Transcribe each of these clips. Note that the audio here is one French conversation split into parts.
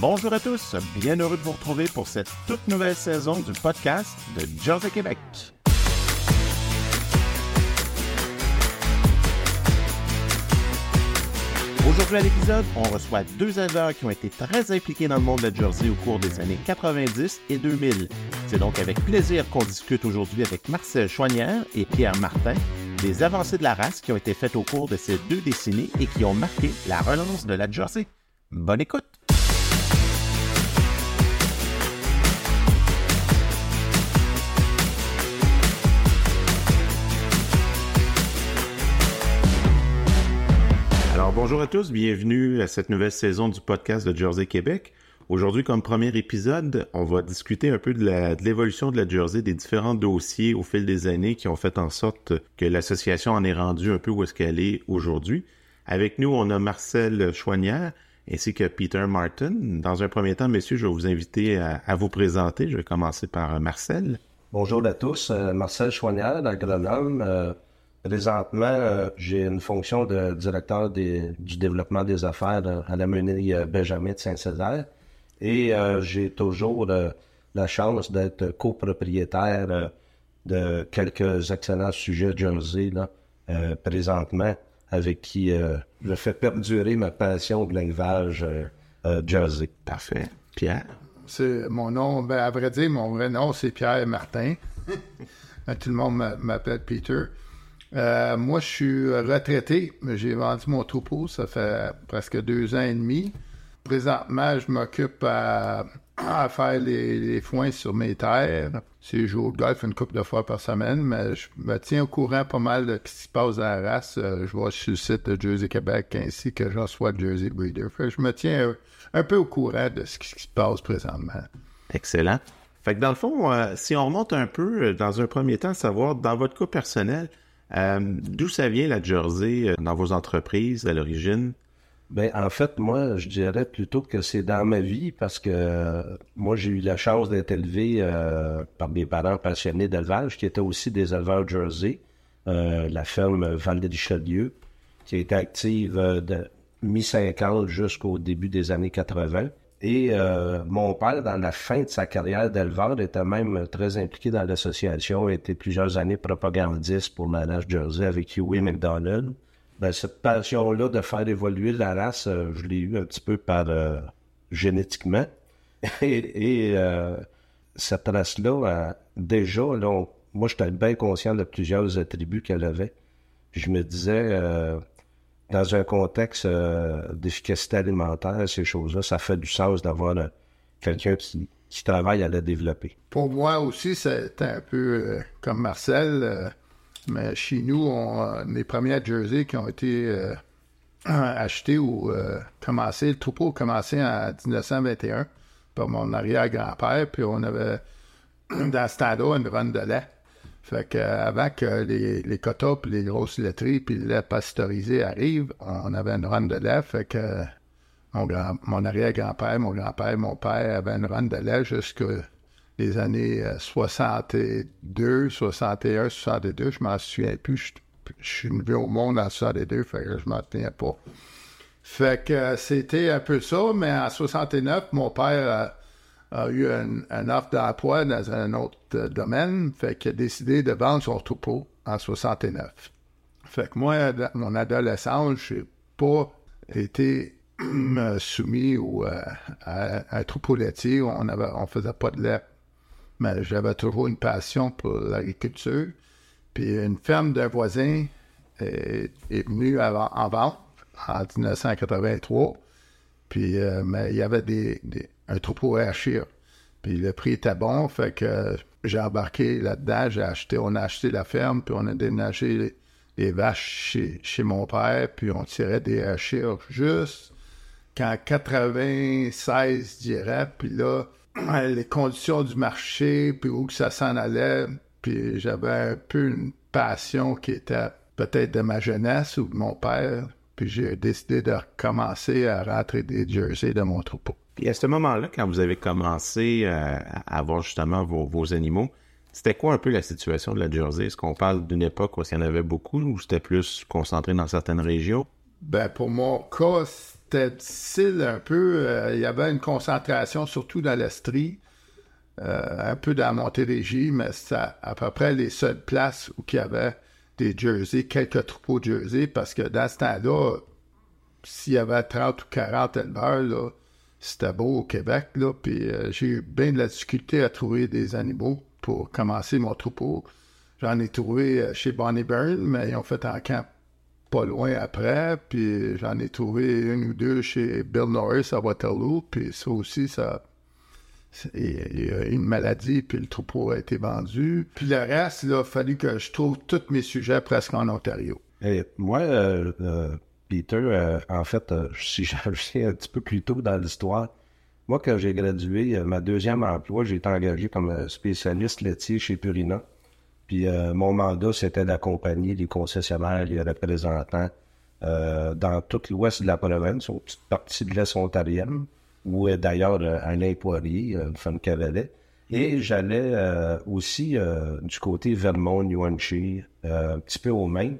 Bonjour à tous, bien heureux de vous retrouver pour cette toute nouvelle saison du podcast de Jersey Québec. Aujourd'hui à l'épisode, on reçoit deux éleveurs qui ont été très impliqués dans le monde de Jersey au cours des années 90 et 2000. C'est donc avec plaisir qu'on discute aujourd'hui avec Marcel Chouanière et Pierre Martin des avancées de la race qui ont été faites au cours de ces deux décennies et qui ont marqué la relance de la Jersey. Bonne écoute! Bonjour à tous, bienvenue à cette nouvelle saison du podcast de Jersey Québec. Aujourd'hui, comme premier épisode, on va discuter un peu de l'évolution de, la Jersey, des différents dossiers au fil des années qui ont fait en sorte que l'association en est rendue un peu où est-ce qu'elle est aujourd'hui. Avec nous, on a Marcel Chouanière ainsi que Peter Martin. Dans un premier temps, messieurs, je vais vous inviter à, vous présenter. Je vais commencer par Marcel. Bonjour à tous, euh, Marcel Chouanière d'Agronome. Euh, présentement, euh, j'ai une fonction de directeur du développement des affaires à la menée Benjamin de Saint-Césaire. Et euh, j'ai toujours euh, la chance d'être copropriétaire euh, de quelques excellents sujets Jersey là, présentement, avec qui je fais perdurer ma passion de l'élevage Jersey. Parfait. Pierre? C'est mon nom, ben, à vrai dire, mon vrai nom, c'est Pierre Martin. Tout le monde m'appelle Peter. Moi, je suis retraité. J'ai vendu mon troupeau, ça fait presque deux ans et demi. Présentement, je m'occupe à, faire les, foins sur mes terres. Je joue au golf une couple de fois par semaine, mais je me tiens au courant pas mal de ce qui se passe à la race. Euh, je vois sur le site de Jersey Québec ainsi que j'en sois Jersey Breeder. je me tiens un peu au courant de ce qui se passe présentement. Excellent. Fait que dans le fond, euh, si on remonte un peu, euh, dans un premier temps, savoir, dans votre cas personnel, d'où ça vient la Jersey dans vos entreprises à l'origine? Ben, en fait, moi, je dirais plutôt que c'est dans ma vie parce que euh, moi, j'ai eu la chance d'être élevé euh, par mes parents passionnés d'élevage qui étaient aussi des éleveurs Jersey, euh, la ferme val de Richelieu, qui a été active de mi-50 jusqu'au début des années 80. Et mon père, dans la fin de sa carrière d'éleveur, était même très impliqué dans l'association, était plusieurs années propagandiste pour Manage Jersey avec Huey McDonald. Ben, cette passion-là de faire évoluer la race, euh, je l'ai eu un petit peu par euh, génétiquement. Et, euh, cette race-là, déjà, là, moi, j'étais bien conscient de plusieurs attributs qu'elle avait. je me disais, dans un contexte d'efficacité alimentaire, ces choses-là, ça fait du sens d'avoir quelqu'un qui, travaille à la développer. Pour moi aussi, c'était un peu comme Marcel mais chez nous, on, les premières jerseys qui ont été euh, achetés ou euh, commencés, le troupeau a commencé en 1921 par mon arrière-grand-père, puis on avait dans ce temps-là une run de lait. Fait qu'avant que les, les quotas, les grosses laiteries, puis le lait pasteurisé arrivent, on avait une run de lait. Fait que mon, grand, mon arrière-grand-père, mon grand-père, mon père avaient une run de lait jusqu'à les années 62, 61, 62, je m'en souviens plus. Je, suis venu au monde en 62, fait que je m'en tenais pas. Fait que euh, c'était un peu ça, mais en 69, mon père a, eu un, offre d'emploi dans un autre euh, domaine, fait qu'il a décidé de vendre son troupeau en 69. Fait que moi, dans mon adolescence, j'ai pas été soumis euh, à, un troupeau laitier. On avait, on faisait pas de lait mais j'avais toujours une passion pour l'agriculture. Puis une ferme d'un voisin est, venue en vente en 1983. Puis euh, mais il y avait des, un troupeau à Achir. Puis le prix était bon, fait que j'ai embarqué là-dedans, j'ai acheté, on a acheté la ferme, puis on a déménagé les, vaches chez, mon père, puis on tirait des Achir juste qu'en 96, je dirais, puis là, les conditions du marché, puis où que ça s'en allait, puis j'avais un peu une passion qui était peut-être de ma jeunesse ou de mon père, puis j'ai décidé de recommencer à rentrer des jerseys de mon troupeau. Puis à ce moment-là, quand vous avez commencé euh, à avoir justement vos, animaux, c'était quoi un peu la situation de la Jersey? Est-ce qu'on parle d'une époque où il y en avait beaucoup ou c'était plus concentré dans certaines régions? Ben, pour mon cas, c'était difficile un peu. Euh, il y avait une concentration, surtout dans l'Estrie, euh, un peu dans Montérégie, mais c'était à peu près les seules places où il y avait des jerseys, quelques troupeaux de jerseys, parce que dans ce temps-là, s'il y avait 30 ou 40 éleveurs, là, c'était beau au Québec, là, puis euh, j'ai eu bien de la difficulté à trouver des animaux pour commencer mon troupeau. J'en ai trouvé euh, chez Bonnie Byrne, mais ils ont fait un camp pas loin après, puis j'en ai trouvé une ou deux chez Bill Norris à Waterloo, puis ça aussi, ça... Il y a une maladie, puis le troupeau a été vendu. Puis le reste, il a fallu que je trouve tous mes sujets presque en Ontario. Et moi, euh, Peter, euh, en fait, euh, si j'ai un petit peu plus tôt dans l'histoire, moi, quand j'ai gradué, euh, ma deuxième emploi, j'ai été engagé comme spécialiste laitier chez Purina. Puis mon mandat, c'était d'accompagner les concessionnaires, les représentants dans tout l'ouest de la province, une petite partie de l'Est ontarienne, où d'ailleurs Alain Poirier, une femme cavalier. Et j'allais aussi du côté Vermont, New un petit peu au Maine.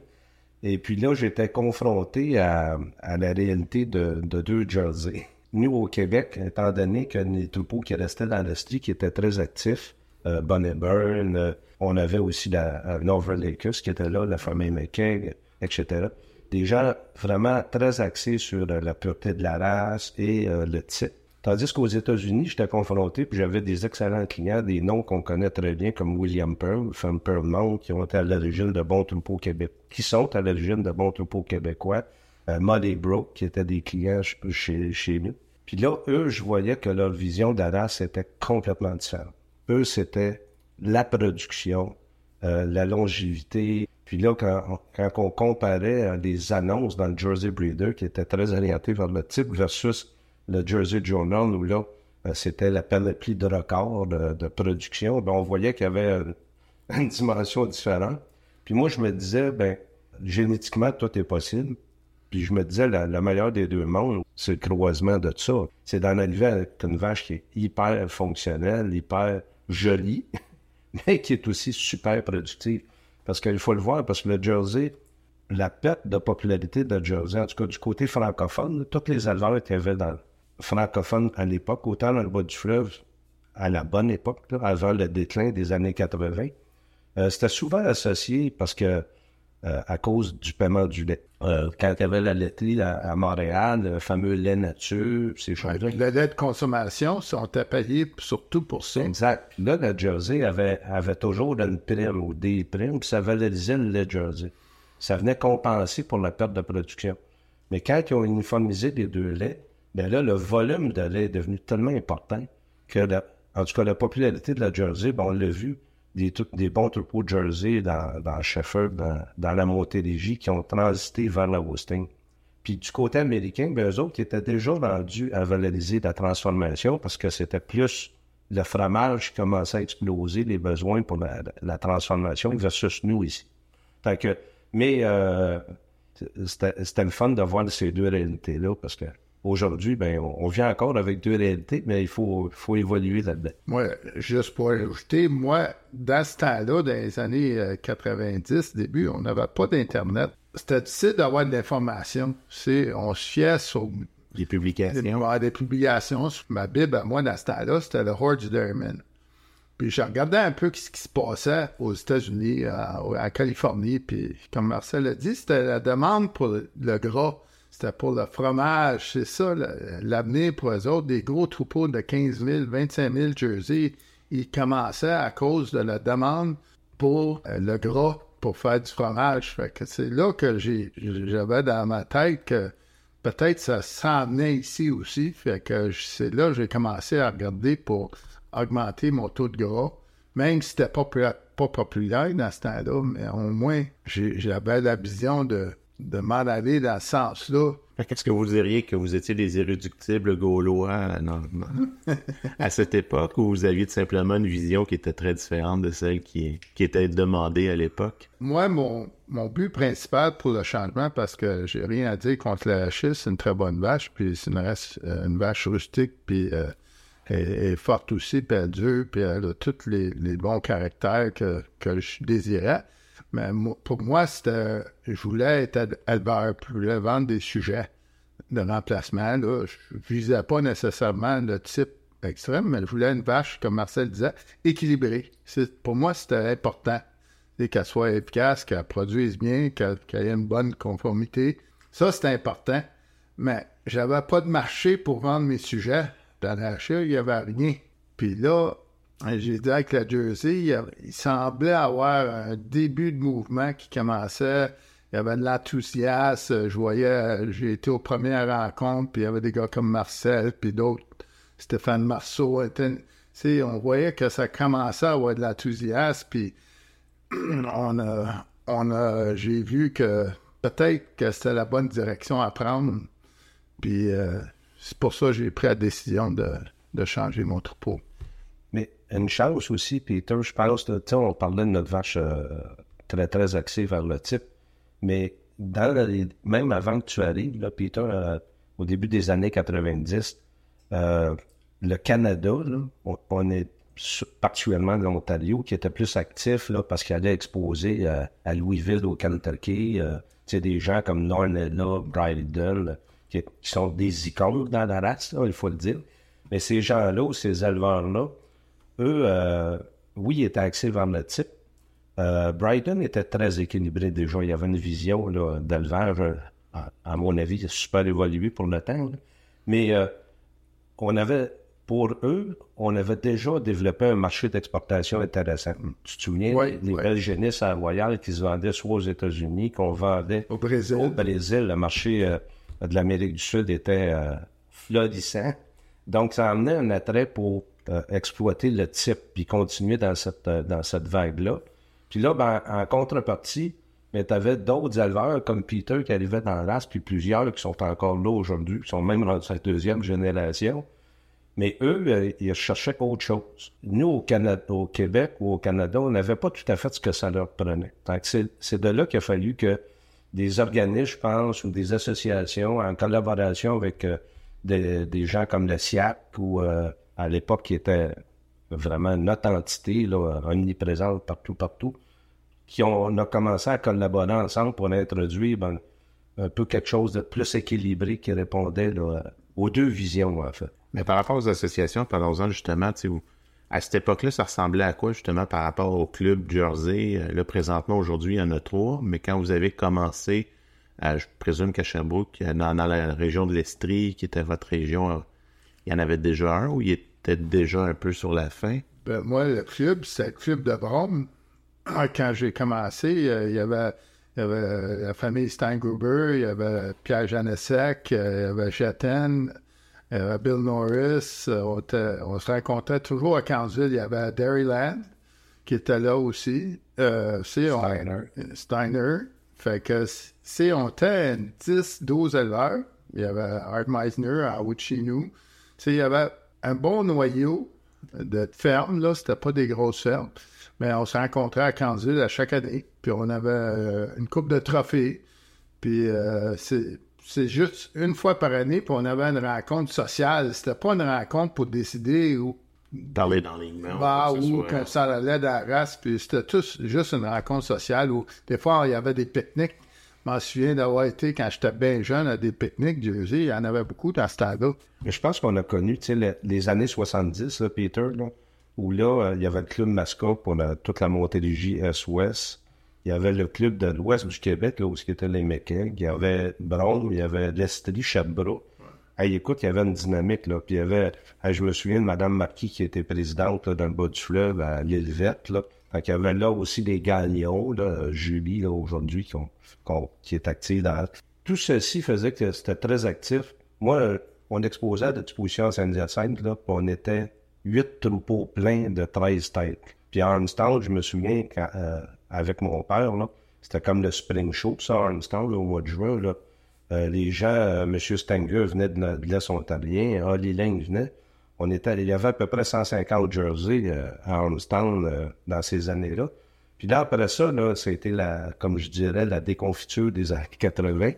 Et puis là, j'étais confronté à, la réalité de, deux jerseys. Nous, au Québec, étant donné que les troupeaux qui restaient dans l'Estrie, qui étaient très actifs, euh, Burn, euh, on avait aussi la euh, Northern Lakers qui était là, la famille McKay, etc. Des gens vraiment très axés sur euh, la pureté de la race et le type. Tandis qu'aux États-Unis, j'étais confronté, puis j'avais des excellents clients, des noms qu'on connaît très bien, comme William Pearl, femme Pearlmont, qui ont été à l'origine de bons troupeaux québécois, qui sont à l'origine de bons troupeaux québécois. Euh, Muddy Brook, qui étaient des clients chez, chez nous. Puis là, eux, je voyais que leur vision d'Aras était complètement différente. Eux, c'était la production, euh, la longévité. Puis là, quand, quand on comparait les annonces dans le Jersey Breeder, qui étaient très orientées vers le type versus le Jersey Journal, où là, euh, c'était la panoplie de records de, production, ben, on voyait qu'il y avait une dimension différente. Puis moi, je me disais, ben, génétiquement, tout est possible. Puis je me disais, la, meilleure des deux mondes, c'est le croisement de tout ça. C'est d'en arriver avec une vache qui est hyper fonctionnelle, hyper jolie, mais qui est aussi super productive. Parce qu'il faut le voir, parce que le Jersey, la perte de popularité de Jersey, en tout cas du côté francophone, toutes les éleveurs étaient dans, francophone à l'époque, autant dans le bas du fleuve, à la bonne époque, avant le déclin des années 80. Euh, c'était souvent associé parce que euh, à cause du paiement du lait. Euh, quand il y avait la laiterie à, Montréal, le fameux lait nature, ces choses-là. Le lait de consommation sont payés surtout pour ça. Exact. Là, le Jersey avait, avait toujours une prime ou des primes, puis ça valorisait le lait Jersey. Ça venait compenser pour la perte de production. Mais quand ils ont uniformisé les deux laits, bien là, le volume de lait est devenu tellement important que, en tout cas, la popularité de la Jersey, ben, on l'a vu, des, des bons troupeaux de Jersey dans, dans Sheffield, dans, dans la Montérégie, qui ont transité vers la Woosting. Puis du côté américain, ben, eux autres étaient déjà rendus à valoriser la transformation parce que c'était plus le fromage qui commençait à exploser les besoins pour la, transformation versus nous ici. Que, mais euh, c'était le fun de voir ces deux réalités-là parce que Aujourd'hui, ben, on, vient encore avec deux réalités, mais il faut, faut évoluer là-dedans. Moi, juste pour ajouter, moi, dans ce temps-là, dans les années 90, euh, début, on n'avait pas d'Internet. C'était difficile d'avoir de l'information. On se fiait sur les publications. Des, des publications. Ma Bible, moi, dans ce temps-là, c'était le Hordes Dairyman. Puis je regardais un peu ce qui se passait aux États-Unis, en Californie. Puis comme Marcel a dit, c'était la demande pour le gras c'était pour le fromage, c'est ça l'avenir pour eux autres. Des gros troupeaux de 15 000, 25 000 jerseys, ils commençaient à cause de la demande pour euh, le gras pour faire du fromage. C'est là que j'avais dans ma tête que peut-être ça s'en venait ici aussi. Fait que c'est là que j'ai commencé à regarder pour augmenter mon taux de gras. Même si c'était pas, pas populaire dans ce temps-là, mais au moins j'avais la vision de de m'en aller dans ce sens-là. Qu'est-ce que vous diriez que vous étiez des irréductibles gaulois à cette époque ou vous aviez simplement une vision qui était très différente de celle qui, qui était demandée à l'époque? Moi, mon, mon but principal pour le changement, parce que j'ai rien à dire contre la vache, c'est une très bonne vache, puis c'est une, euh, une, vache rustique, puis euh, elle, est forte aussi, puis elle dure, puis elle a tous les, les bons caractères que, que je désirais. Mais pour moi, c'était, je voulais être je voulais vendre des sujets. de remplacement. Là. Je visais pas nécessairement le type extrême, mais je voulais une vache, comme Marcel disait, équilibrée. Pour moi, c'était important qu'elle soit efficace, qu'elle produise bien, qu'elle ait une bonne conformité. Ça, c'est important. Mais j'avais pas de marché pour vendre mes sujets. Dans l'achat, il n'y avait rien. Puis là, j'ai dit avec la Jersey, il, semblait avoir un début de mouvement qui commençait. Il y avait de l'enthousiasme. Je voyais, j'ai été aux premières rencontres, puis il y avait des gars comme Marcel, puis d'autres, Stéphane Marceau. on voyait que ça commençait à avoir de l'enthousiasme, puis on a, on a, j'ai vu que peut-être que c'était la bonne direction à prendre. Puis euh, c'est pour ça que j'ai pris la décision de, changer mon troupeau. Une chose aussi, Peter, je pense, on parlait de notre vache euh, très, très axée vers le type, mais même avant que tu arrives, Peter, euh, au début des années 90, le Canada, on, est particulièrement l'Ontario, qui était plus actif parce qu'il allait exposer euh, à Louisville, au Kentucky. Euh, des gens comme Nornella, Bryden, qui, qui, sont des icônes dans la race, il faut le dire. Mais ces gens-là, ces éleveurs-là, eux, euh, oui, ils étaient axés vers le type. Bryden était très équilibré déjà. Il y avait une vision d'élevage, à, mon avis, super évoluée pour le temps. Mais on avait pour eux, on avait déjà développé un marché d'exportation intéressant. Tu te souviens, les belles génisses à Royal qui se vendaient soit aux États-Unis, qu'on vendait au Brésil. Au Brésil, le marché euh, de l'Amérique du Sud était euh, florissant. Donc, ça amenait un attrait pour euh, exploiter le type puis continuer dans cette, dans cette vague-là. Puis là, ben, en contrepartie, mais tu avais d'autres éleveurs comme Peter qui arrivaient dans l'As, puis plusieurs qui sont encore là aujourd'hui, qui sont même dans cette deuxième génération mais eux, euh, ils cherchaient autre chose. Nous, au, Canada, au Québec ou au Canada, on n'avait pas tout à fait ce que ça leur prenait. c'est de là qu'il a fallu que des organismes, je pense, ou des associations, en collaboration avec euh, des, gens comme le SIAC, ou euh, à l'époque qui était vraiment notre entité, là, omniprésente partout, partout, qui ont, on a commencé à collaborer ensemble pour introduire ben, un peu quelque chose de plus équilibré qui répondait aux deux visions, en fait. Mais par rapport aux associations, parlons-en justement, à cette époque-là, ça ressemblait à quoi justement par rapport au club Jersey? Euh, là, présentement, aujourd'hui, il y en a trois, mais quand vous avez commencé, je présume qu'à Sherbrooke, dans, la région de l'Estrie, qui était votre région, euh, il y en avait déjà un ou il était déjà un peu sur la fin? Ben, moi, le club, c'est le club de Brome. Quand j'ai commencé, euh, il y avait il y avait la famille Steingruber, il y avait Pierre Janessec, il y avait Chaten, euh, Bill Norris, euh, on, se rencontrait toujours à Kansas. Il y avait Dairyland qui était là aussi. Euh, Steiner. Steiner. Fait que si on était 10, 12 éleveurs, il y avait Art Meisner à Wichinu. Il y avait un bon noyau de fermes, là, c'était pas des grosses fermes. Mais on se rencontrait à Kansas à chaque année. Puis on avait une coupe de trophées. Puis c'est c'est juste une fois par année, puis on avait une rencontre sociale. C'était pas une rencontre pour décider où. Parler dans les bah, ou que ça allait dans la race, puis c'était juste une rencontre sociale où des fois il y avait des pique-niques. Je m'en souviens d'avoir été, quand j'étais bien jeune, à des pique-niques, Jersey. Il y en avait beaucoup dans ce temps-là. Je pense qu'on a connu, sais, les, années 70, Peter, où là, euh, il y avait le club mascot pour toute la montée du JS-Ouest il y avait le club de l'ouest du Québec, là, où c'était les McKay. Il y avait Brown, il y avait l'Estrie Chabra. Hey, écoute, il y avait une dynamique, là. Puis il y avait, je me souviens de Mme Marquis qui était présidente dans le bas du fleuve à l'île Verte, là. Fait il y avait là aussi des gagnons, là, Julie, là, aujourd'hui, qui, qui est active dans... Tout ceci faisait que c'était très actif. Moi, on exposait à l'exposition à Saint-Hyacinthe, là, puis on était huit troupeaux pleins de 13 têtes. Puis à Armstrong, je me souviens, quand, euh, avec mon père, là. C'était comme le Spring Show, ça, Armstrong, au mois de juin, là. Euh, les gens, euh, M. Stenger venait de, de l'Est ontarien, Holly Lang venait. On était, il y avait à peu près 150 jerseys euh, à Armstrong dans ces années-là. Puis là, après ça, là, été la, comme je dirais, la déconfiture des années 80,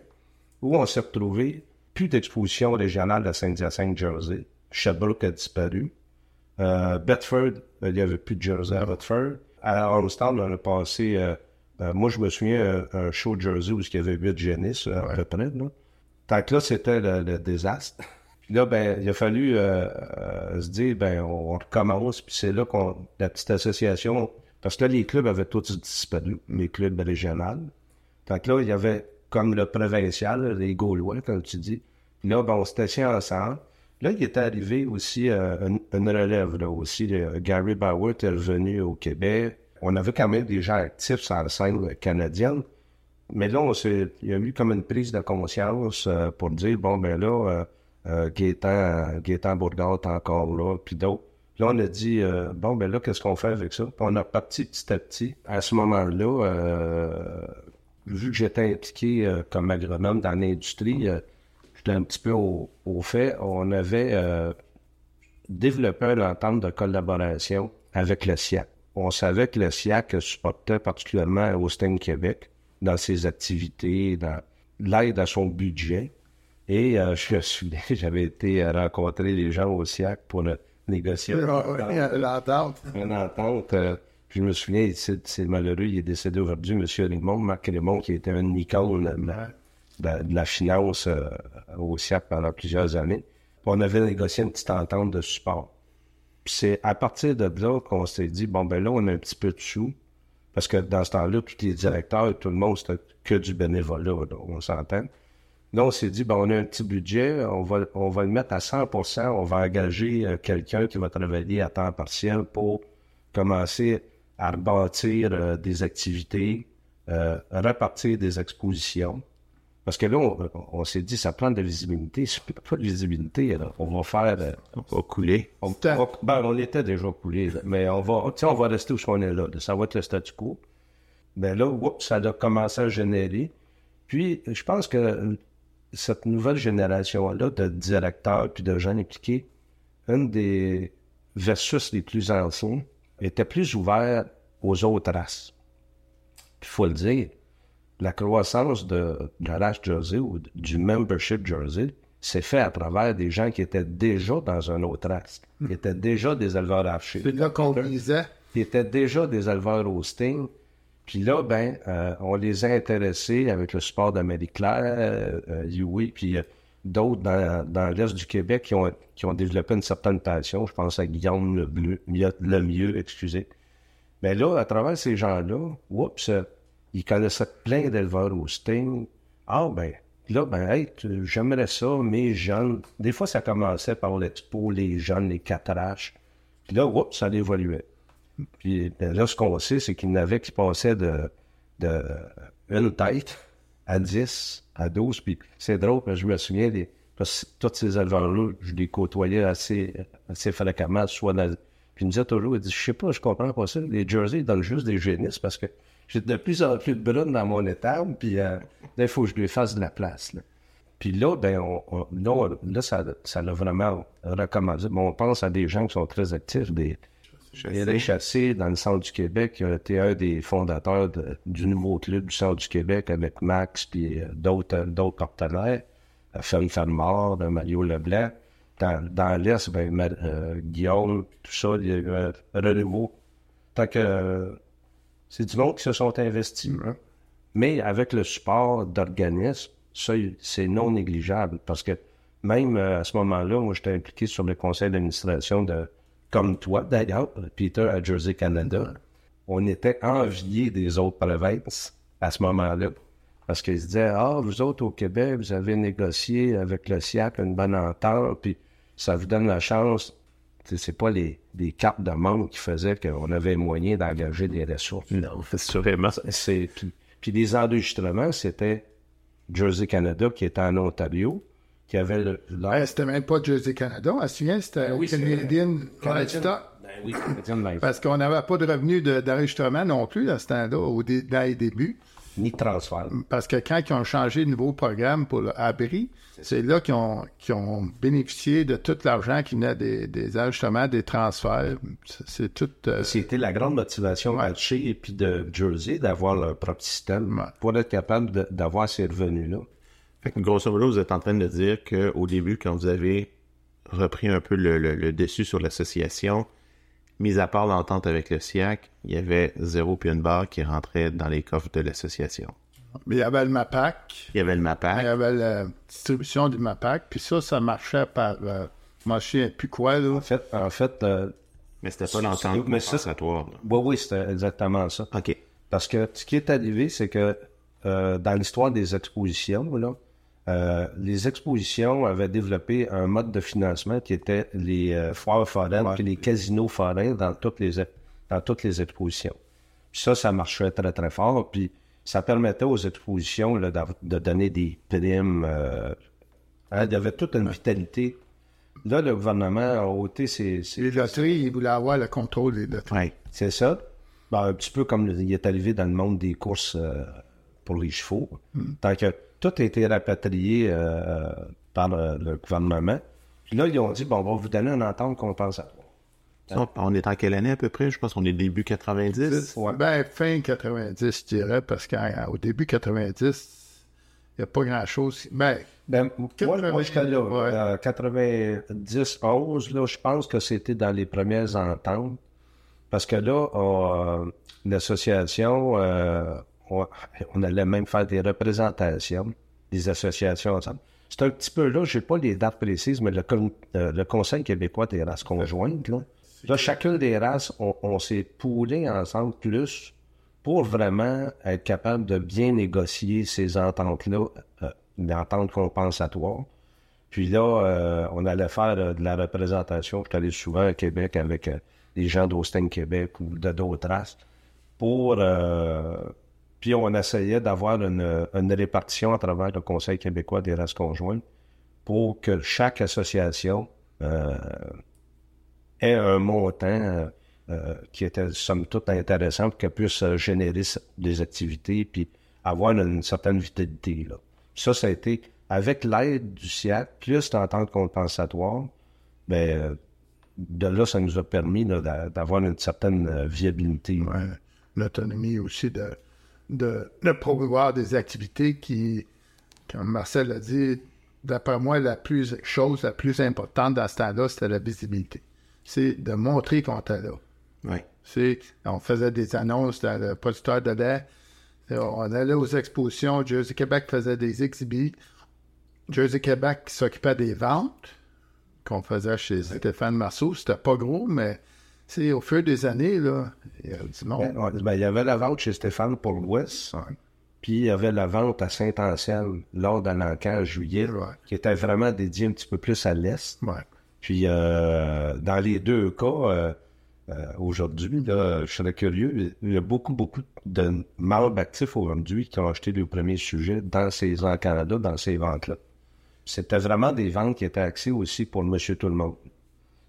où on s'est retrouvé plus d'exposition régionale à Saint-Hyacinthe, Jersey. Sherbrooke a disparu. Bedford, il n'y avait plus de jersey à Bedford à Armstrong, on a passé. Euh, euh, moi, je me souviens un, show de Jersey où il y avait 8 génisses, à peu près. Tant que là, c'était le, le désastre. Là, ben, il a fallu euh, euh, se dire, ben, on, recommence, puis c'est là qu'on, la petite association, parce que là, les clubs avaient tous disparu, les clubs régionaux. Fait que là, il y avait comme le provincial, les Gaulois, comme tu dis. Là, ben, on s'était assis ensemble. Là, il est arrivé aussi euh, une, relève, aussi. Gary Bauer est revenu au Québec. On avait quand même des gens actifs sur la scène canadienne. Mais là, on il y a eu comme une prise de conscience pour dire, bon, ben là, euh, Gaétan, Gaétan encore là, puis d'autres. Là, on a dit, euh, bon, ben là, qu'est-ce qu'on fait avec ça? Puis on a parti petit à petit. À ce moment-là, euh, vu que j'étais impliqué comme agronome dans l'industrie, j'étais un petit peu au, au fait, on avait développé une entente de collaboration avec le SIAC. On savait que le SIAC supportait particulièrement Austin Québec dans ses activités, dans l'aide à son budget. Et euh, je me souviens, j'avais été rencontrer les gens au SIAC pour euh, négocier Ah, ouais, L'entente. une entente. euh, je me souviens, c'est malheureux, il est décédé aujourd'hui, M. Raymond, Marc Raymond, qui était un icône de la, de- de la finance euh, au SIAC pendant plusieurs années. Puis on avait négocié une petite entente de support. Puis c'est à partir de là qu'on s'est dit, bon, ben là, on a un petit peu de sous. Parce que dans ce temps-là, tous les directeurs, tout le monde, c'était que du bénévolat, là, on s'entend. Là, on s'est dit, ben, on a un petit budget, on va, on va le mettre à 100% on va engager euh, quelqu'un qui va travailler à temps partiel pour commencer à rebâtir euh, des activités, euh, repartir des expositions. Parce que là, on, on s'est dit, ça prend de la visibilité. Si on pas de visibilité, là, on va faire... euh, On va couler. on, on- ben, on était déjà coulé, là. mais on va, tu sais, on va rester où on est là, là. Ça va être le statu quo. Ben là, oups, ça a commencé à générer. Puis, je pense que cette nouvelle génération-là de directeurs puis de gens impliqués, une des versus les plus anciens, était plus ouvert aux autres races. Il faut le dire, la croissance de, de la race Jersey ou du membership Jersey s'est fait à travers des gens qui étaient déjà dans un autre race, qui étaient déjà des éleveurs archers, C'est là qu'on visait. qui étaient déjà des éleveurs hosting. Puis là, ben, euh, on les a intéressés avec le support de Marie-Claire, euh, euh, Yui, puis euh, d'autres dans, l'Est du Québec qui ont, qui ont développé une certaine passion. Je pense à Guillaume le, Bleu, le mieux, excusez. Mais là, à travers ces gens-là, oups, euh, ils connaissaient plein d'éleveurs hosting. Ah, ben, là, ben, hey, j'aimerais ça, mes jeunes. Des fois, ça commençait par l'expo, les jeunes, les catraches. Puis là, oups, ça évoluait. Puis ben, là, ce qu'on sait, c'est qu'il y en avait qui passaient de, de une tête à 10, à 12. Puis c'est drôle, parce que je me souviens, tous ces éleveurs-là, je les côtoyais assez, assez fréquemment, soit. Puis ils me disaient toujours, ils disaient, je sais pas, je comprends pas ça. Les jerseys, donnent juste des génisses parce que j'ai de plus en plus de brunes dans mon étable, puis euh, il faut que je lui fasse de la place. Puis là, ben, là, là, ça, l'a vraiment recommandé. Mais on pense à des gens qui sont très actifs, des, Éric Chassé, dans le centre du Québec, a été un des fondateurs de- du nouveau club du centre du Québec avec Max puis euh, d'autres euh, d'autres partenaires. Euh, Femme Fermard, euh, Mario Leblanc. Dans, dans l'Est, ben, Ma- euh, Guillaume, tout ça, il y a eu un renouveau. Tant que euh, c'est du monde qui se sont investis. Mais avec le support d'organismes, ça, c'est non négligeable parce que même à ce moment-là, moi, j'étais impliqué sur le conseil d'administration de, comme toi d'ailleurs, Peter à Jersey Canada. On était enviés des autres provinces à ce moment-là. Parce qu'ils se disaient, ah, vous autres au Québec, vous avez négocié avec le SIAC une bonne entente, puis ça vous donne la chance. C'est pas les, les cartes de membres qui faisaient qu'on avait moyen d'engager des ressources. Non, assurément. Puis, puis les enregistrements, c'était Jersey Canada qui était en Ontario, qui avait le, Ouais, c'était même pas Jersey Canada. On se souvient, c'était oui, c'est Canadian Canadian. Livestock. Ben oui, Canadian Life. Parce qu'on n'avait pas de revenus de- d'enregistrement non plus à ce temps-là, au dé- dans les débuts. ni transfert. Parce que quand ils ont changé de nouveau programme pour le abri, c'est là qu'ils ont, bénéficié de tout l'argent qui venait des, des ajustements, des transferts. C'est- tout. euh, C'était la grande motivation à Chez et puis de Jersey d'avoir leur propre système Ouais. pour être capable de- d'avoir ces revenus-là. Fait que grosso modo, vous êtes en train de dire qu'au début, quand vous avez repris un peu le, le- le dessus sur l'association, mis à part l'entente avec le SIAC, il y avait zéro puis une barre qui rentrait dans les coffres de l'association. Mais il y avait le MAPAC. Il y avait le Il y MAPAC. avait la distribution du MAPAC. Puis ça, ça marchait par. Euh, moi, je sais plus quoi, là. En fait, en fait euh, Mais c'était pas l'entente Mais ça- oui, oui, c'était exactement ça. OK. Parce que ce qui est arrivé, c'est que euh, dans l'histoire des expositions, là, euh, les expositions avaient développé un mode de financement qui était les euh, foires foraines puis les casinos forains dans toutes les dans toutes les expositions. Puis ça, ça marchait très très fort. Puis ça permettait aux expositions là, de donner des primes. euh, hein, il y avait toute une vitalité. Là, le gouvernement a ôté ses, ses- Les loteries, ils voulaient avoir le contrôle des loteries. Ouais. c'est ça. Ben, un petit peu comme il est arrivé dans le monde des courses euh, pour les chevaux. Tant que tout a été rapatrié euh, par le, le gouvernement. Puis là, ils ont dit, bon, on va vous donner une entente compensatoire. Ça, on est en quelle année à peu près? Je pense qu'on est début 90. Ben, fin 90, je dirais, parce qu'au début 90, il n'y a pas grand-chose. Ben, Ben, moi, moi, j'étais là. Ouais. euh, 90, 11, là, je pense que c'était dans les premières ententes. Parce que là, euh, l'association, euh, on, on allait même faire des représentations des associations ensemble. C'est un petit peu là, je n'ai pas les dates précises, mais le, con- euh, le Conseil québécois des races conjointes, là, là chacune des races, on, on s'est poulé ensemble plus pour vraiment être capable de bien négocier ces ententes-là, euh, l'entente compensatoire. Puis là, euh, on allait faire euh, de la représentation. Je suis allé souvent à Québec avec les gens d'Austin Québec ou de d'autres races pour... puis on essayait d'avoir une, répartition à travers le Conseil québécois des races conjointes pour que chaque association euh, ait un montant euh, qui était somme toute intéressant pour qu'elle puisse euh, générer des activités puis avoir une certaine vitalité. Là. Ça, ça a été avec l'aide du SIAC, plus l'entente compensatoire, ben, de là, ça nous a permis d'avoir une certaine viabilité. l'autonomie aussi de, de, de promouvoir des activités qui, comme Marcel a dit, d'après moi, la plus chose la plus importante dans ce temps-là, c'était la visibilité. C'est de montrer qu'on était là. Oui. C'est, on faisait des annonces dans le producteur de lait. Et On allait aux expositions. Jersey Québec faisait des exhibits. Jersey Québec s'occupait des ventes qu'on faisait chez Stéphane Marceau. C'était pas gros, mais c'est au fur des années, là, il monde. Ben, ben, il y avait la vente chez Stéphane pour l'Ouest, puis il y avait la vente à Saint-Ancel lors d'un encan en juillet, Ouais. qui était vraiment dédiée un petit peu plus à l'Est. Ouais. Puis euh, dans les deux cas, euh, euh, aujourd'hui, je serais curieux, il y a beaucoup, beaucoup de membres actifs aujourd'hui qui ont acheté le premier sujet dans ces en Canada, dans ces ventes-là. C'était vraiment des ventes qui étaient axées aussi pour monsieur tout le monde.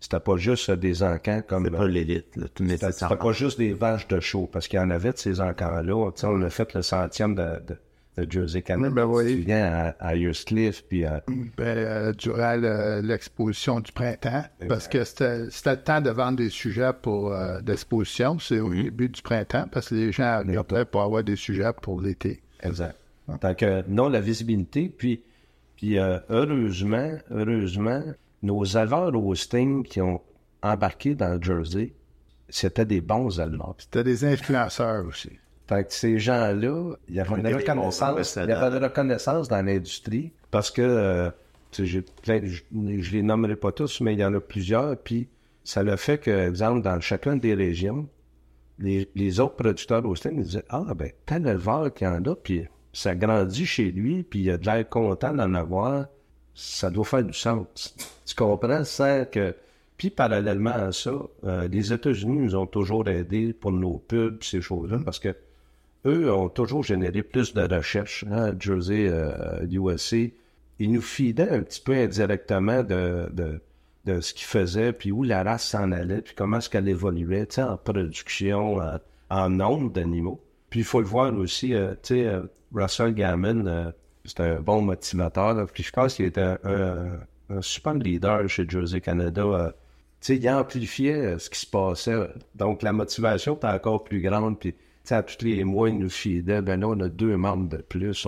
C'était pas juste euh, des encans comme. Pas l'élite, C'était pas juste des vaches de show, parce qu'il y en avait de ces encans-là. On a fait le centième de, de, de Jersey Canada. Ben oui. Tu viens à, à Earscliff, puis à, Ben, euh, durant le- l'exposition du printemps, parce que c'était le temps de vendre des sujets pour euh, l'exposition. C'est au début du printemps, parce que les gens regardaient pour avoir des sujets pour l'été. Exact. Tant que, non, la visibilité, puis, puis euh, heureusement, heureusement, nos éleveurs Austin qui ont embarqué dans le Jersey, c'était des bons éleveurs. C'était des influenceurs aussi. Tant que ces gens-là, il y avait une reconnaissance, il y ambassadeurs. avait une reconnaissance dans l'industrie parce que, euh, je, je les nommerai pas tous, mais il y en a plusieurs, puis ça le fait que, exemple, dans chacune des régions, les, les autres producteurs Austin disaient Ah, ben, tel éleveur qu'il y en a, puis ça grandit chez lui, puis il a de l'air content d'en avoir, ça doit faire du sens. Tu comprends? Sans que. Puis parallèlement à ça, euh, les États-Unis nous ont toujours aidés pour nos pubs, ces choses-là, parce que eux ont toujours généré plus de recherches. Hein, Jersey, euh, USA, ils nous fidaient un petit peu indirectement de, de, ce qu'ils faisaient, puis où la race s'en allait, puis comment est-ce qu'elle évoluait, tu sais, en production, en, nombre d'animaux. Puis il faut le voir aussi, euh, tu sais, euh, Russell Gammon, c'est un bon motivateur, là, puis je pense qu'il était un, super leader chez Jersey Canada. euh, tu sais, il amplifiait euh, ce qui se passait. Donc, la motivation était encore plus grande. Puis, à tous les mois, il nous fidait. Ben là, on a deux membres de plus.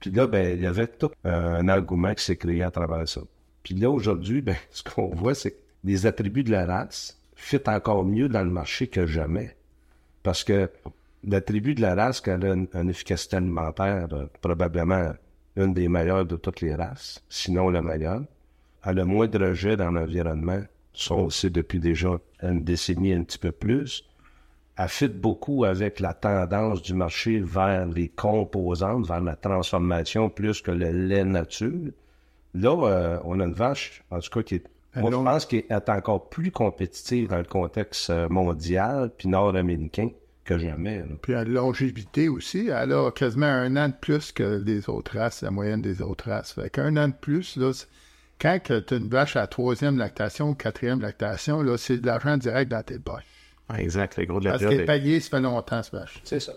Puis là, ben, il y avait tout euh, un engouement qui s'est créé à travers ça. Puis là, aujourd'hui, ben, ce qu'on voit, c'est que les attributs de la race fit encore mieux dans le marché que jamais. Parce que la tribu de la race qui a une, une efficacité alimentaire euh, probablement une des meilleures de toutes les races, sinon la meilleure. Elle a moins de rejets dans l'environnement, le sait depuis déjà une décennie un petit peu plus. Elle fit beaucoup avec la tendance du marché vers les composantes, vers la transformation plus que le lait nature. Là, euh, on a une vache, en tout cas, qui est, moi, je pense qu'elle est encore plus compétitive dans le contexte euh, mondial puis nord-américain que jamais. là. Puis la longévité aussi, elle a quasiment un an de plus que les autres races, la moyenne des autres races. Fait qu'un an de plus, là, quand tu as une vache à la troisième lactation ou quatrième lactation, là, c'est de l'argent direct dans tes poches. Ouais, exact, le gros de la Parce qu'elle est- payée, ça fait longtemps, cette vache. C'est ça.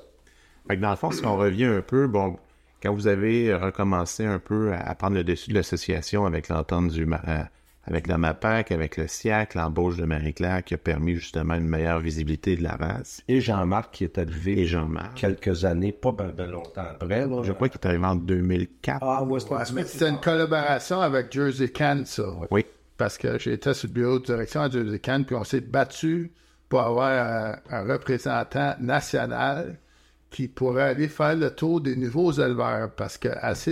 Fait que dans le fond, si on revient un peu, bon, quand vous avez recommencé un peu à, prendre le dessus de l'association avec l'entente du ma- euh, avec la MAPAC, avec le SIAC, l'embauche de Marie-Claire qui a permis justement une meilleure visibilité de la race. Et Jean-Marc qui est arrivé Et Jean-Marc. quelques années, pas ben, ben longtemps après. Là. Je crois qu'il est arrivé en 2004. Ah, ouais, c'est Ouais, mais c'était une collaboration avec Jersey Can, ça. Oui. Parce que j'étais sur le bureau de direction à Jersey Can, puis on s'est battu pour avoir un, un représentant national qui pourrait aller faire le tour des nouveaux éleveurs, parce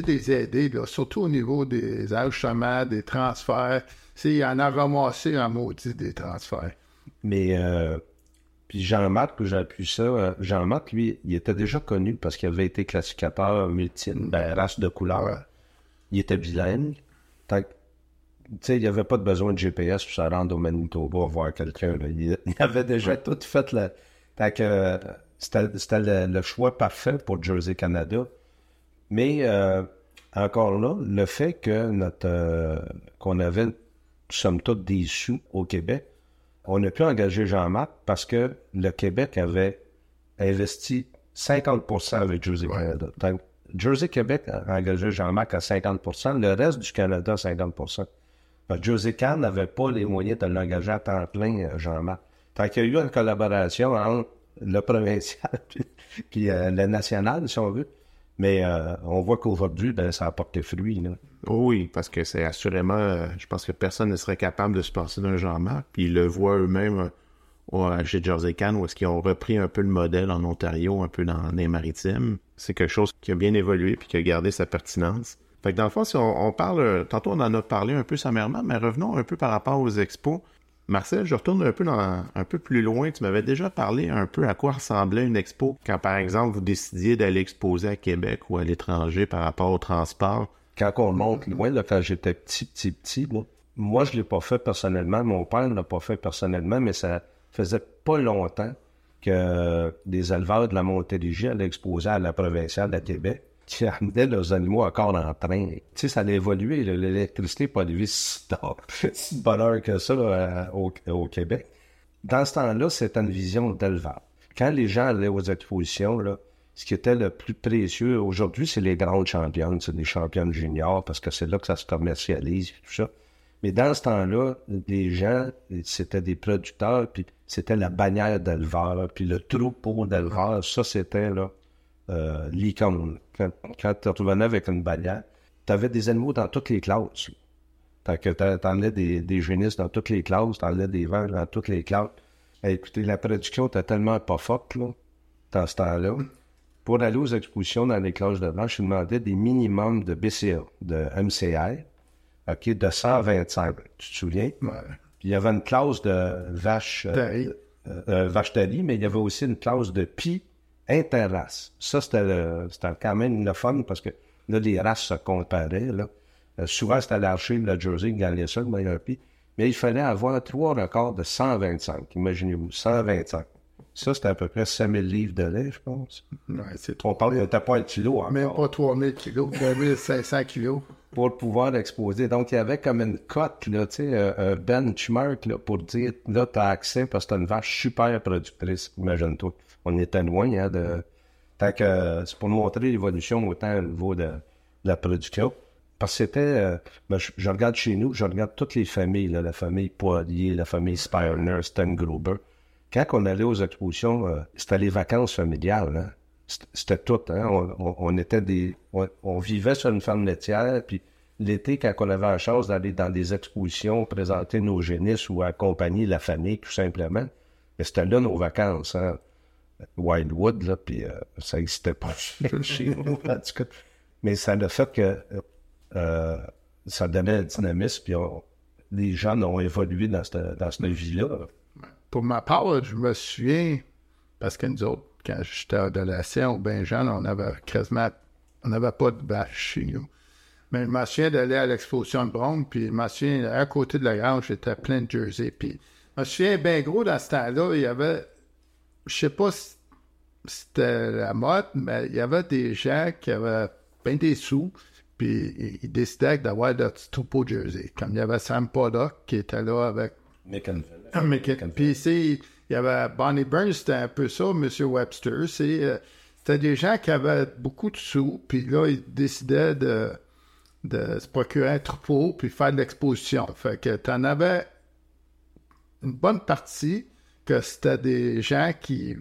les aider, là, surtout au niveau des ajustements, des transferts. C'est, il en a ramassé un maudit des transferts. Mais euh, puis Jean-Marc, j'appuie ça. euh, Jean-Marc, lui, il était déjà connu parce qu'il avait été classificateur multi, ben, race de couleur. Ouais. Il était bilingue. Tant que- tu sais, il n'y avait pas de besoin de GPS pour se rendre au Manitoba voir quelqu'un. là. Il, il avait déjà tout fait. Le, tant que, euh, c'était le, le choix parfait pour Jersey Canada. Mais euh, encore là, le fait que notre euh, qu'on avait, somme toute, des sous au Québec, on a pu engager Jean-Marc parce que le Québec avait investi 50% avec Jersey Canada. Donc, Jersey Québec a engagé Jean-Marc à 50% le reste du Canada à 50 Fait que Jersey Can n'avait pas les moyens de l'engager à temps plein, euh, Jean-Marc. Tant qu'il y a eu une collaboration entre le provincial puis, euh, le national, si on veut. Mais euh, on voit qu'aujourd'hui, ben, ça a porté fruit. Là. Oh oui, parce que c'est assurément, euh, je pense que personne ne serait capable de se passer d'un Jean-Marc, puis ils le voient eux-mêmes chez Jersey Can, où est-ce qu'ils ont repris un peu le modèle en Ontario, un peu dans les maritimes. C'est quelque chose qui a bien évolué puis qui a gardé sa pertinence. Fait que dans le fond, si on, on parle, tantôt on en a parlé un peu sommairement, mais revenons un peu par rapport aux expos. Marcel, je retourne un peu plus loin. Tu m'avais déjà parlé un peu à quoi ressemblait une expo quand, par exemple, vous décidiez d'aller exposer à Québec ou à l'étranger par rapport au transport. quand on monte loin, quand j'étais petit, petit, petit, moi, je l'ai pas fait personnellement, mon père ne l'a pas fait personnellement, mais ça faisait pas longtemps que des éleveurs de la Montérégie allaient exposer à la provinciale de Québec qui amenaient leurs animaux encore en train. Tu sais, ça a évolué, là, l'électricité n'est pas arrivée si tard, si bonheur que ça là, au, Québec. Dans ce temps-là, c'était une vision d'éleveur. Quand les gens allaient aux expositions, là, ce qui était le plus précieux aujourd'hui, c'est les grandes championnes, c'est les championnes juniors, parce que c'est là que ça se commercialise, tout ça. Mais dans ce temps-là, les gens, c'était des producteurs, puis c'était la bannière d'éleveurs, puis le troupeau d'éleveurs, ça, c'était là, euh, l'icône. Quand, quand tu revenais avec une bannière, tu avais des animaux dans toutes les classes. Tant que t'emmenais des, des génisses dans toutes les classes, t'emmenais des vents dans toutes les classes. Eh, écoutez, la production était tellement pas forte, là, dans ce temps-là. Pour aller aux expositions dans les classes de blanche, je demandais des minimums de BCA, de MCR, OK, de 125. Tu te souviens? Ouais. Puis il y avait une classe de vache, euh, euh, vache mais il y avait aussi une classe de pie interrace. Ça, c'était quand même le fun parce que là, les races se comparaient. Là. Euh, souvent, c'était l'archer, le Jersey qui gagnait ça, le meilleur pie. Mais il fallait avoir trois records de 125. Imaginez-vous, 125. Ça, c'était à peu près 5000 livres de lait, je pense. Ouais, c'est trop. On parle, t'as pas un kilo encore Même pas 3000 kilos, 2500 kilos. pour pouvoir exposer. Donc, il y avait comme une cote, là, tu sais, euh, un benchmark, là, pour dire, là, tu as accès parce que tu une vache super productrice, imagine-toi. On était loin, hein, de... Tant que c'est pour nous montrer l'évolution autant au niveau de, la production. Parce que c'était, euh, ben, je, regarde chez nous, je regarde toutes les familles, la famille Poirier, la famille Spirner, Stengruber. Quand on allait aux expositions, euh, c'était les vacances familiales, hein. C'était- tout, hein. On, était des, on, vivait sur une ferme laitière, puis l'été, quand on avait la chance d'aller dans des expositions, présenter nos génisses ou accompagner la famille, tout simplement, mais c'était là nos vacances, hein. Wildwood, là, puis euh, ça n'existait pas chez nous, en tout cas. Mais ça a fait que euh, ça donnait un dynamisme, puis on- les gens ont évolué dans cette, dans cette vie-là. Pour ma part, je me souviens, parce que nous autres, quand j'étais adolescent ou bien jeune, on avait quasiment, on n'avait pas de vaches chez nous. Mais je me souviens d'aller à l'exposition de Bronx, puis je me souviens, à côté de la grange, j'étais plein de jerseys. Puis je me souviens, bien gros, dans ce temps-là, il y avait, je sais pas si c'était la mode, mais il y avait des gens qui avaient bien des sous, puis ils, décidaient d'avoir de troupeau jersey. Comme il y avait Sam Poddock qui était là avec mais que- Puis c'est, il y avait Bonnie Burns, c'était un peu ça, M. Webster. C'est, euh, c'était des gens qui avaient beaucoup de sous, puis là, ils décidaient de, de se procurer un troupeau, puis faire de l'exposition. Fait que t'en avais une bonne partie que c'était des gens qui,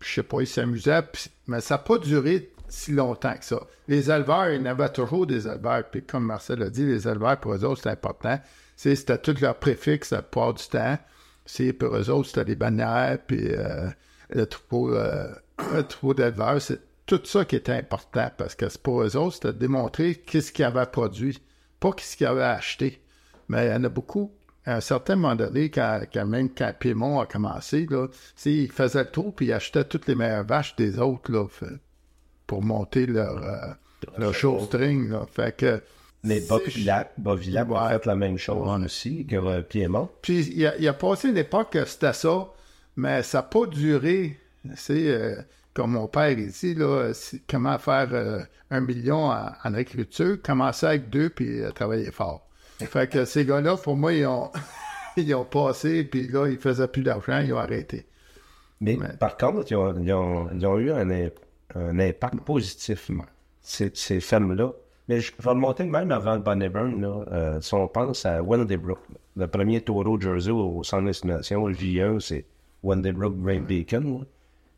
je sais pas, ils s'amusaient, mais ça n'a pas duré si longtemps que ça. Les éleveurs, il y en avait toujours des éleveurs, puis comme Marcel a dit, les éleveurs, pour eux autres, c'était important. C'est- C'était tout leur préfixe la plupart du temps. C'est, pour eux autres, c'était les bannières, puis euh, le troupeau, euh, troupeau d'éleveurs. C'est tout ça qui était important, parce que c'est pour eux autres, c'était de démontrer qu'est-ce qu'ils avaient produit, pas qu'est-ce qu'ils avaient acheté. Mais il y en a beaucoup. À un certain moment donné, quand, quand même quand Piémont a commencé, là, faisaient le tour puis ils achetaient toutes les meilleures vaches des autres là, fait- pour monter leur, euh, leur show-string. là. Fait que, Mais Bovillac, Bovillac a Ouais. fait la même chose Ouais. aussi que euh, Piémont. Puis il a, il a passé une époque que c'était ça, mais ça n'a pas duré. C'est euh, comme mon père ici, là, comment faire euh, un million en, en agriculture, commencer avec deux puis euh, travailler fort. Fait que ces gars-là, pour moi, ils ont, ils ont passé, puis là, ils faisaient plus d'argent, ils ont arrêté. Mais par contre, ils ont, ils ont- ils ont eu un, un impact positif, ces, ces fermes-là. Mais je vais remonter même avant le Burn, là, euh, si on pense à Wendybrook, le premier taureau Jersey au centre d'estimation, le J1, c'est Wendybrook Great Bacon, là,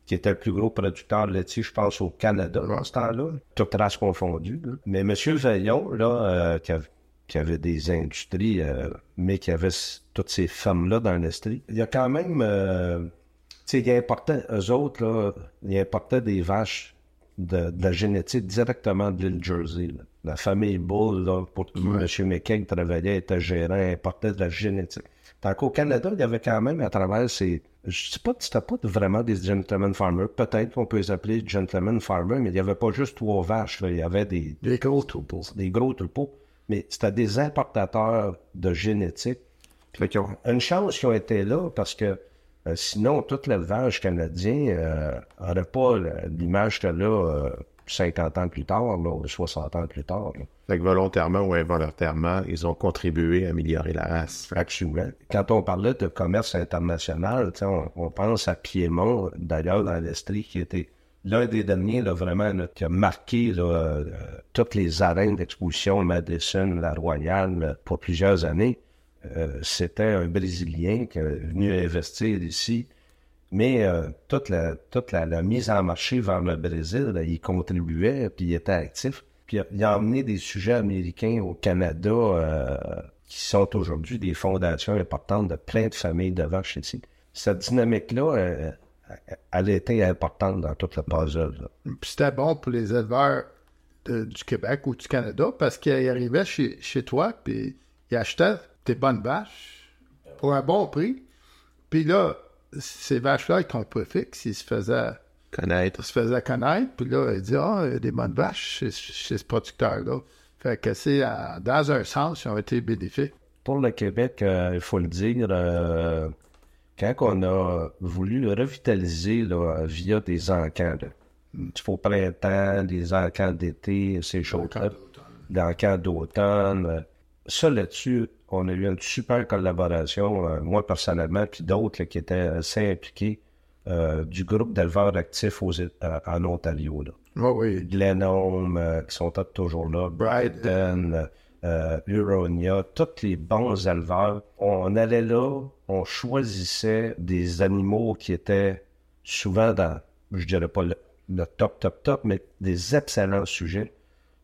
qui était le plus gros producteur laitier, je pense, au Canada dans ce temps-là, toute race confondue. là. Mais M. Veillon, là, euh, qui, avait, qui avait des industries, euh, mais qui avait toutes ces fermes-là dans l'Estrie, il y a quand même... euh, tu sais, eux autres, là, ils importaient des vaches de, de la génétique directement de l'île Jersey. là. La famille Bull, là, pour qui M. McKay travaillait, était gérant, importait de la génétique. Tant qu'au Canada, il y avait quand même à travers ces. Je sais pas, c'était pas vraiment des gentlemen farmers. Peut-être qu'on peut les appeler gentlemen farmers, mais il n'y avait pas juste trois vaches. là. Il y avait des, Des gros troupeaux. des gros troupeaux, mais c'était des importateurs de génétique. Ont une chance qu'ils ont été là parce que euh, sinon, tout l'élevage canadien n'aurait pas le- l'image que là euh, 50 ans plus tard, là, ou 60 ans plus tard. là. Fait que volontairement ou involontairement, ils ont contribué à améliorer la race. Quand on parlait de commerce international, on, on pense à Piémont, d'ailleurs, dans l'Estrie, qui était l'un des derniers, là, vraiment, qui a marqué euh, toutes les arènes d'exposition, Madison, la Royale, pour plusieurs années. Euh, C'était un Brésilien qui est venu investir ici. Mais euh, toute, la, mise en marché vers le Brésil, il contribuait, puis il était actif. Puis il a- emmené des sujets américains au Canada qui sont aujourd'hui des fondations importantes de plein de familles de vaches ici. Cette dynamique-là, elle été importante dans toute le puzzle. c'était bon pour les éleveurs de- du Québec ou du Canada parce qu'ils arrivaient chez, chez toi, puis ils achetaient tes bonnes vaches pour un bon prix. Puis là, ces vaches-là, avec ton préfixe, ils se faisaient, Connaître. ils se faisaient connaître. Puis là, ils disaient Ah, il y a des bonnes vaches chez, chez ce producteur-là. Fait que c'est, euh, dans un sens, ils ont été bénéfiques. Pour le Québec, euh, il faut le dire, euh, quand on a voulu le revitaliser là, via des encans, là, il faut printemps, des encans d'été, ces choses-là, d'automne. euh, Ça, là-dessus, on a eu une super collaboration, euh, moi personnellement, puis d'autres qui étaient assez impliqués, euh, du groupe d'éleveurs actifs aux, euh, en Ontario. Là. Oui, oui. Glenholm, euh, qui sont tous toujours là, Brighton, euh, tous les bons éleveurs. On allait là, on choisissait des animaux qui étaient souvent dans, je dirais pas le, le top, top, top, mais des excellents sujets.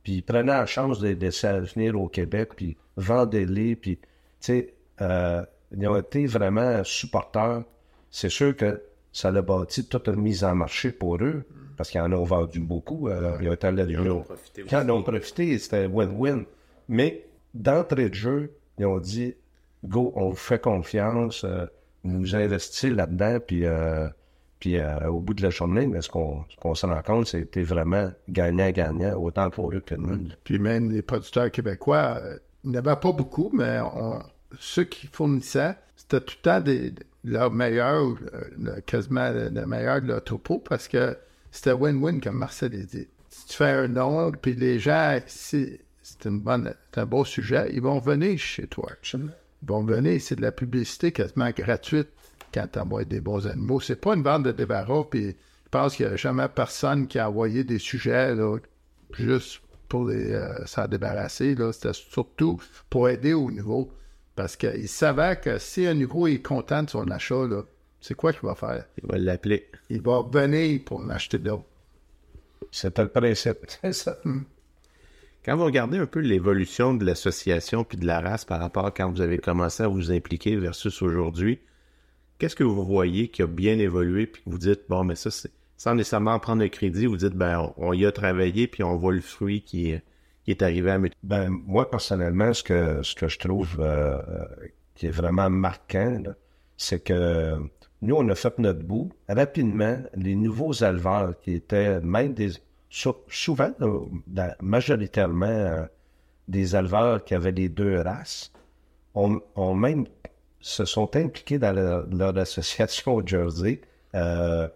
Puis ils prenaient la chance de les laisser venir au Québec, puis vendez-les, puis, tu sais, euh, ils ont été vraiment supporters. C'est sûr que ça a bâti toute une mise en marché pour eux, parce qu'ils en ont vendu beaucoup. Euh, ils ont été allés- Ils en ont profité, c'était win-win. Mais d'entrée de jeu, ils ont dit Go, on vous fait confiance, euh, vous investissez là-dedans, puis, euh, puis euh, au bout de la journée, mais ce qu'on qu'on se rend compte, c'était vraiment gagnant-gagnant, autant pour eux que nous. Puis même les producteurs québécois, euh, il n'y pas beaucoup, mais on- ceux qui fournissaient, c'était tout le temps des, leurs meilleurs, ou euh, quasiment le meilleur de leur topo, parce que c'était win-win, comme Marcel a dit. Si tu fais un nom, puis les gens, si c'est c'est un beau sujet, ils vont venir chez toi. Ils vont venir, c'est de la publicité quasiment gratuite quand tu envoies des bons animaux. C'est pas une vente de débarras, puis je pense qu'il n'y a jamais personne qui a envoyé des sujets là, juste pour les, euh, s'en débarrasser. Là. C'était surtout pour aider au niveau. Parce qu'il savait que si un niveau est content de son achat, là, c'est quoi qu'il va faire? Il va l'appeler. Il va venir pour en acheter d'autres. C'était le principe. C'est ça. Quand vous regardez un peu l'évolution de l'association puis de la race par rapport à quand vous avez commencé à vous impliquer versus aujourd'hui, qu'est-ce que vous voyez qui a bien évolué puis que vous dites, bon, mais ça, c'est sans nécessairement prendre le crédit, vous dites, ben, on, y a travaillé puis on voit le fruit qui, est- qui est arrivé à Ben, moi, personnellement, ce que, ce que je trouve euh, euh, qui est vraiment marquant, c'est que nous, on a fait notre bout. Rapidement, les nouveaux éleveurs qui étaient même des. Sou- souvent, euh, majoritairement, euh, des éleveurs qui avaient les deux races, ont, même se sont impliqués dans leur, association au Jersey. euh,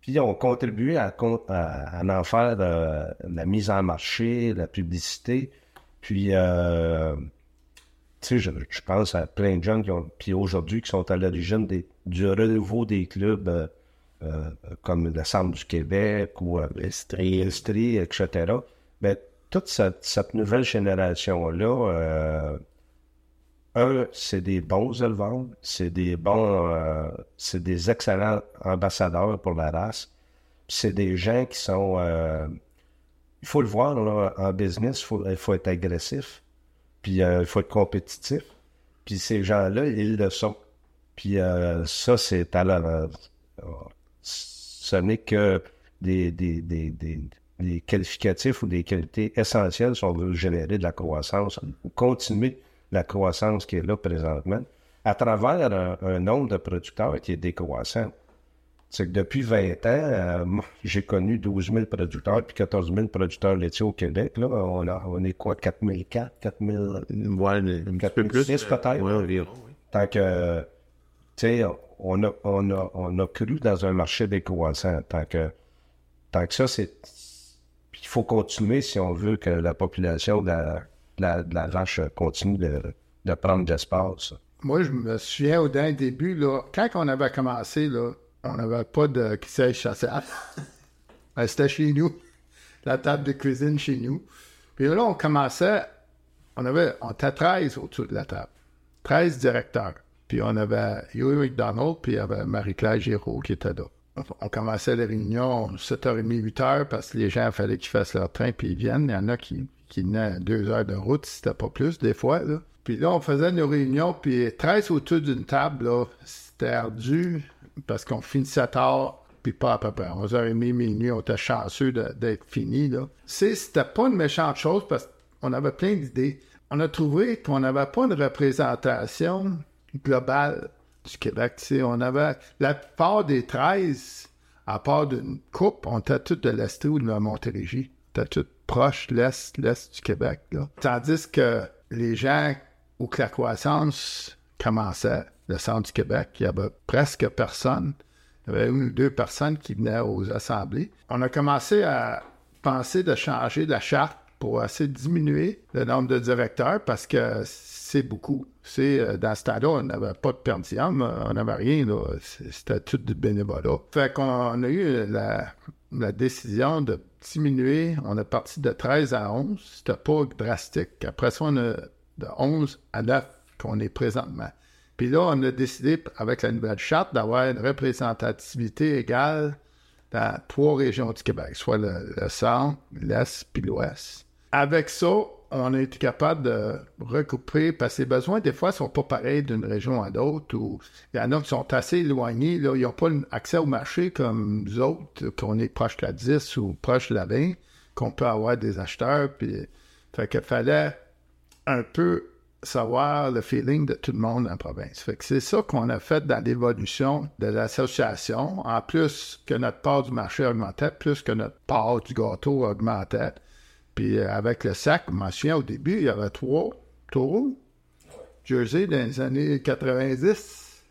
puis ont contribué à, en faire la mise en marché, la publicité. Puis, tu sais, je, pense à plein de gens qui ont, puis aujourd'hui, qui sont à l'origine du renouveau des clubs euh, comme le Centre du Québec ou euh, Estrie. Estrie, etc. Mais toute cette, cette nouvelle génération-là, euh, un, c'est des bons éleveurs, c'est des bons, euh, c'est des excellents ambassadeurs pour la race. C'est des gens qui sont, il faut le voir là, en business, il faut, faut être agressif, puis il faut être compétitif. Puis ces gens-là, ils le sont. Puis ça, c'est à la, ce n'est que des, des, des, des, des qualificatifs ou des qualités essentielles si on veut générer de la croissance ou continuer la croissance qui est là présentement à travers un, un nombre de producteurs qui est décroissant. C'est que depuis 20 ans, euh, j'ai connu 12 000 producteurs puis 14 000 producteurs laitiers au Québec. Là, on, a, on est quoi, 4 004, 4 000... Ouais, un petit peu plus. 4006 peut-être. Ouais, environ. oui. Tant que, on a, on, a, on a cru dans un marché décroissant. Tant que, tant que ça, c'est. Il faut continuer si on veut que la population de la, de la, vache continue de, de prendre de l'espace. Moi, je me souviens au d'un début, là, quand on avait commencé, là, on n'avait pas de qui sait chasseur. Ben, C'était chez nous, la table de cuisine chez nous. Puis là, on commençait, on avait, on était 13 autour de la table. 13 directeurs. Puis on avait Huey McDonald, puis il y avait Marie-Claire Giraud qui était là. On commençait les réunions 7h30, 8h, parce que les gens, il fallait qu'ils fassent leur train, puis ils viennent. Il y en a qui, qui venaient à deux heures de route, si c'était pas plus, des fois. Puis là, on faisait nos réunions, puis 13 autour d'une table, c'était ardu, parce qu'on finissait tard, puis pas à peu près. 11h30, minuit, on était chanceux de- d'être fini, là. C'était pas une méchante chose, parce qu'on avait plein d'idées. On a trouvé qu'on n'avait pas une représentation globale du Québec. On avait la plupart des 13, à part d'une coupe, on était tous de l'Est ou de la Montérégie. On était tous proches l'Est, l'Est du Québec. Tandis que les gens où que la croissance commençait, le centre du Québec, il y avait presque personne. Il y avait une ou deux personnes qui venaient aux assemblées. On a commencé à penser de changer la charte pour essayer de diminuer le nombre de directeurs parce que c'est beaucoup. C'est, euh, dans ce temps-là, on n'avait pas de perdium, on n'avait rien, c'était tout du bénévolat. Fait qu'on a eu la, la décision de diminuer, on est parti de 13 à 11, c'était pas drastique. Après ça, on a de 11 à 9 qu'on est présentement. Puis là, on a décidé, avec la nouvelle charte, d'avoir une représentativité égale dans trois régions du Québec, soit le, le centre, l'est puis l'ouest. Avec ça, on a été capable de recouper, parce que les besoins, des fois, sont pas pareils d'une région à l'autre, ou il y en a qui sont assez éloignés, là, ils n'ont pas accès au marché comme nous autres, qu'on est proche de la 10 ou proche de la 20, qu'on peut avoir des acheteurs, puis fait qu'il fallait un peu savoir le feeling de tout le monde en province. Fait que c'est ça qu'on a fait dans l'évolution de l'association. En plus que notre part du marché augmentait, plus que notre part du gâteau augmentait. Puis euh, avec le sac, je m'en souviens au début, il y avait trois taureaux, Jersey dans les années 90.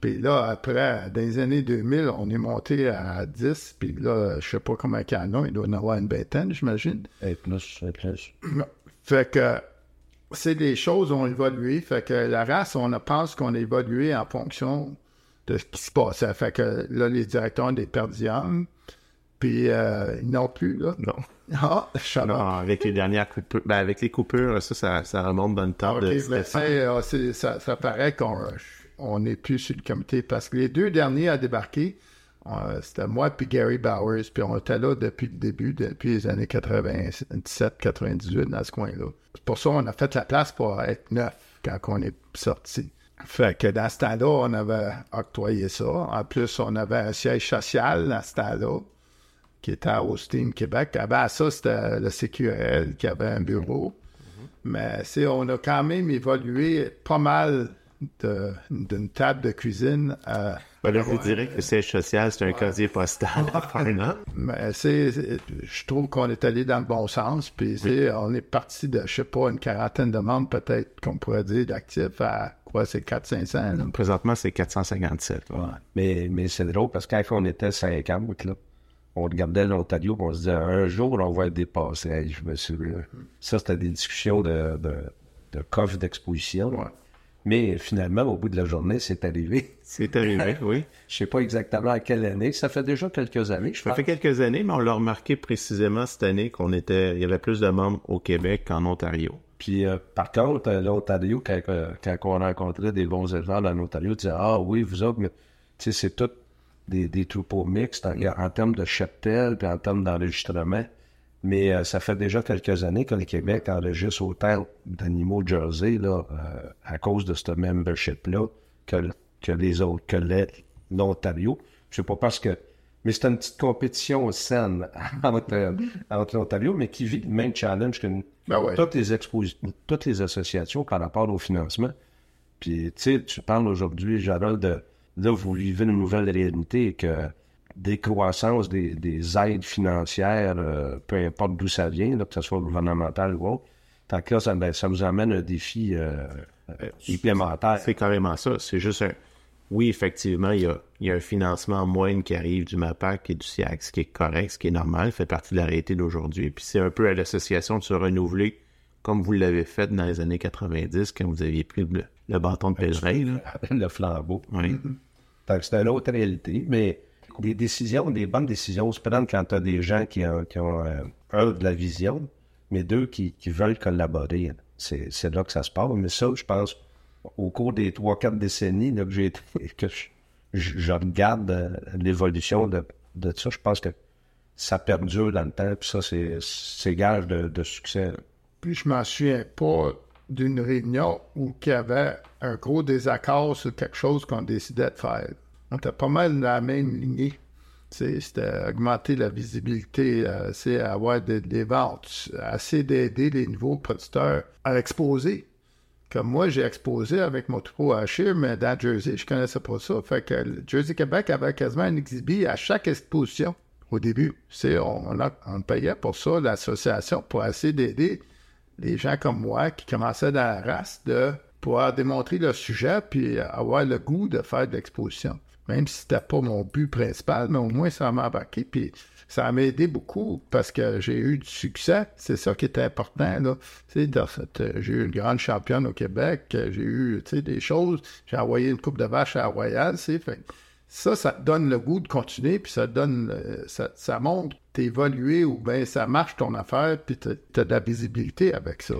Puis là, après, dans les années 2000, on est monté à 10. Puis là, je sais pas comment il y en a, il doit en avoir une vingtaine, j'imagine. Et plus, et plus. Fait que c'est des choses ont évolué. Fait que la race, on pense qu'on a évolué en fonction de ce qui se passait. Fait que là, les directeurs ont des perdiums. Puis euh, ils n'ont plus, là. Non. Ah, non, avec les dernières coupures. Ben, avec les coupures, ça, ça, ça remonte dans le temps. Okay, de mais ça, ça, ça, paraît qu'on on n'est plus sur le comité parce que les deux derniers à débarquer, euh, c'était moi puis Gary Bowers, puis on était là depuis le début, depuis les années 97-98 dans ce coin-là. Pour ça, on a fait la place pour être neuf quand on est sorti. Fait que dans ce temps-là, on avait octroyé ça. En plus, on avait un siège social dans ce temps-là, qui était à Austin, Québec. Avant ça, c'était le CQRL qui avait un bureau. Mais c'est, on a quand même évolué pas mal d'une table de cuisine à. Ben là, vous direz que le siège social, c'est un casier postal. Mais c'est, je trouve qu'on est allé dans le bon sens. Puis on est parti de, je sais pas, une quarantaine de membres, peut-être qu'on pourrait dire, d'actifs à quoi, c'est 400-500. Présentement, c'est 457. Ouais. Mais, mais c'est drôle parce qu'on était 50, là, on regardait l'Ontario on se disait un jour on va être dépassé. je me suis ça c'était des discussions de, de, de coffre d'exposition. Ouais. Mais finalement, au bout de la journée, c'est arrivé. C'est arrivé, oui. Je sais pas exactement à quelle année. Ça fait déjà quelques années. Je ça fait quelques années, mais on l'a remarqué précisément cette année qu'on était, il y avait plus de membres au Québec qu'en Ontario. Puis euh, par contre, l'Ontario, quand, quand, on rencontrait des bons éleveurs dans l'Ontario, ils disaient Ah oui, vous autres, mais c'est tout des, des, troupeaux mixtes en, en termes de cheptel puis en termes d'enregistrement. Mais euh, ça fait déjà quelques années que le Québec enregistre autant d'animaux Jersey là, euh, à cause de ce membership-là que, que les autres, que l'Ontario. Je sais pas parce que. Mais c'est une petite compétition saine entre, entre l'Ontario, mais qui vit le même challenge que ben ouais. toutes, les toutes les associations par rapport au financement. Puis, tu sais, tu parles aujourd'hui, Gérald, de là, vous vivez une nouvelle réalité que décroissance des, des aides financières, euh, peu importe d'où ça vient, que ce soit gouvernemental ou autre. Tant que là, ça, ben, ça nous amène un défi euh, euh, supplémentaire. C'est carrément ça. C'est juste un. Oui, effectivement, il y a, il y a un financement moindre qui arrive du MAPAC et du SIAC, ce qui est correct, ce qui est normal, fait partie de la réalité d'aujourd'hui. Puis c'est un peu à l'association de se renouveler comme vous l'avez fait dans les années 90 quand vous aviez pris le, bâton de pèlerin. Le flambeau. Oui. C'est une autre réalité, mais des décisions, des bonnes décisions se prennent quand tu as des gens qui ont, qui ont euh, un, de la vision, mais deux qui, qui veulent collaborer. C'est, c'est là que ça se passe. Mais ça, je pense, au cours des trois, quatre décennies là, que j'ai que je, je, regarde euh, l'évolution de, de ça, je pense que ça perdure dans le temps, puis ça, c'est, c'est gage de, de succès. Puis je m'en souviens pas d'une réunion où il y avait un gros désaccord sur quelque chose qu'on décidait de faire. On était pas mal dans la même lignée. C'était augmenter la visibilité, euh, c'est avoir des, ventes, assez d'aider les nouveaux producteurs à exposer. Comme moi, j'ai exposé avec mon troupeau à mais dans Jersey, je connaissais pas ça. Fait que Jersey Québec avait quasiment un exhibit à chaque exposition au début. On, on, on, payait pour ça, l'association, pour essayer d'aider les gens comme moi qui commençaient dans la race de pouvoir démontrer leur sujet puis avoir le goût de faire de l'exposition même si c'était pas mon but principal, mais au moins ça m'a embarqué, puis ça m'a aidé beaucoup parce que j'ai eu du succès. C'est ça qui était important, là. Tu sais, j'ai eu une grande championne au Québec, j'ai eu, des choses. J'ai envoyé une coupe de vache à Royal, c'est fait. Ça, ça donne le goût de continuer, puis ça donne, euh, ça, ça montre t'évoluer ou bien ça marche ton affaire, puis t'as as de la visibilité avec ça.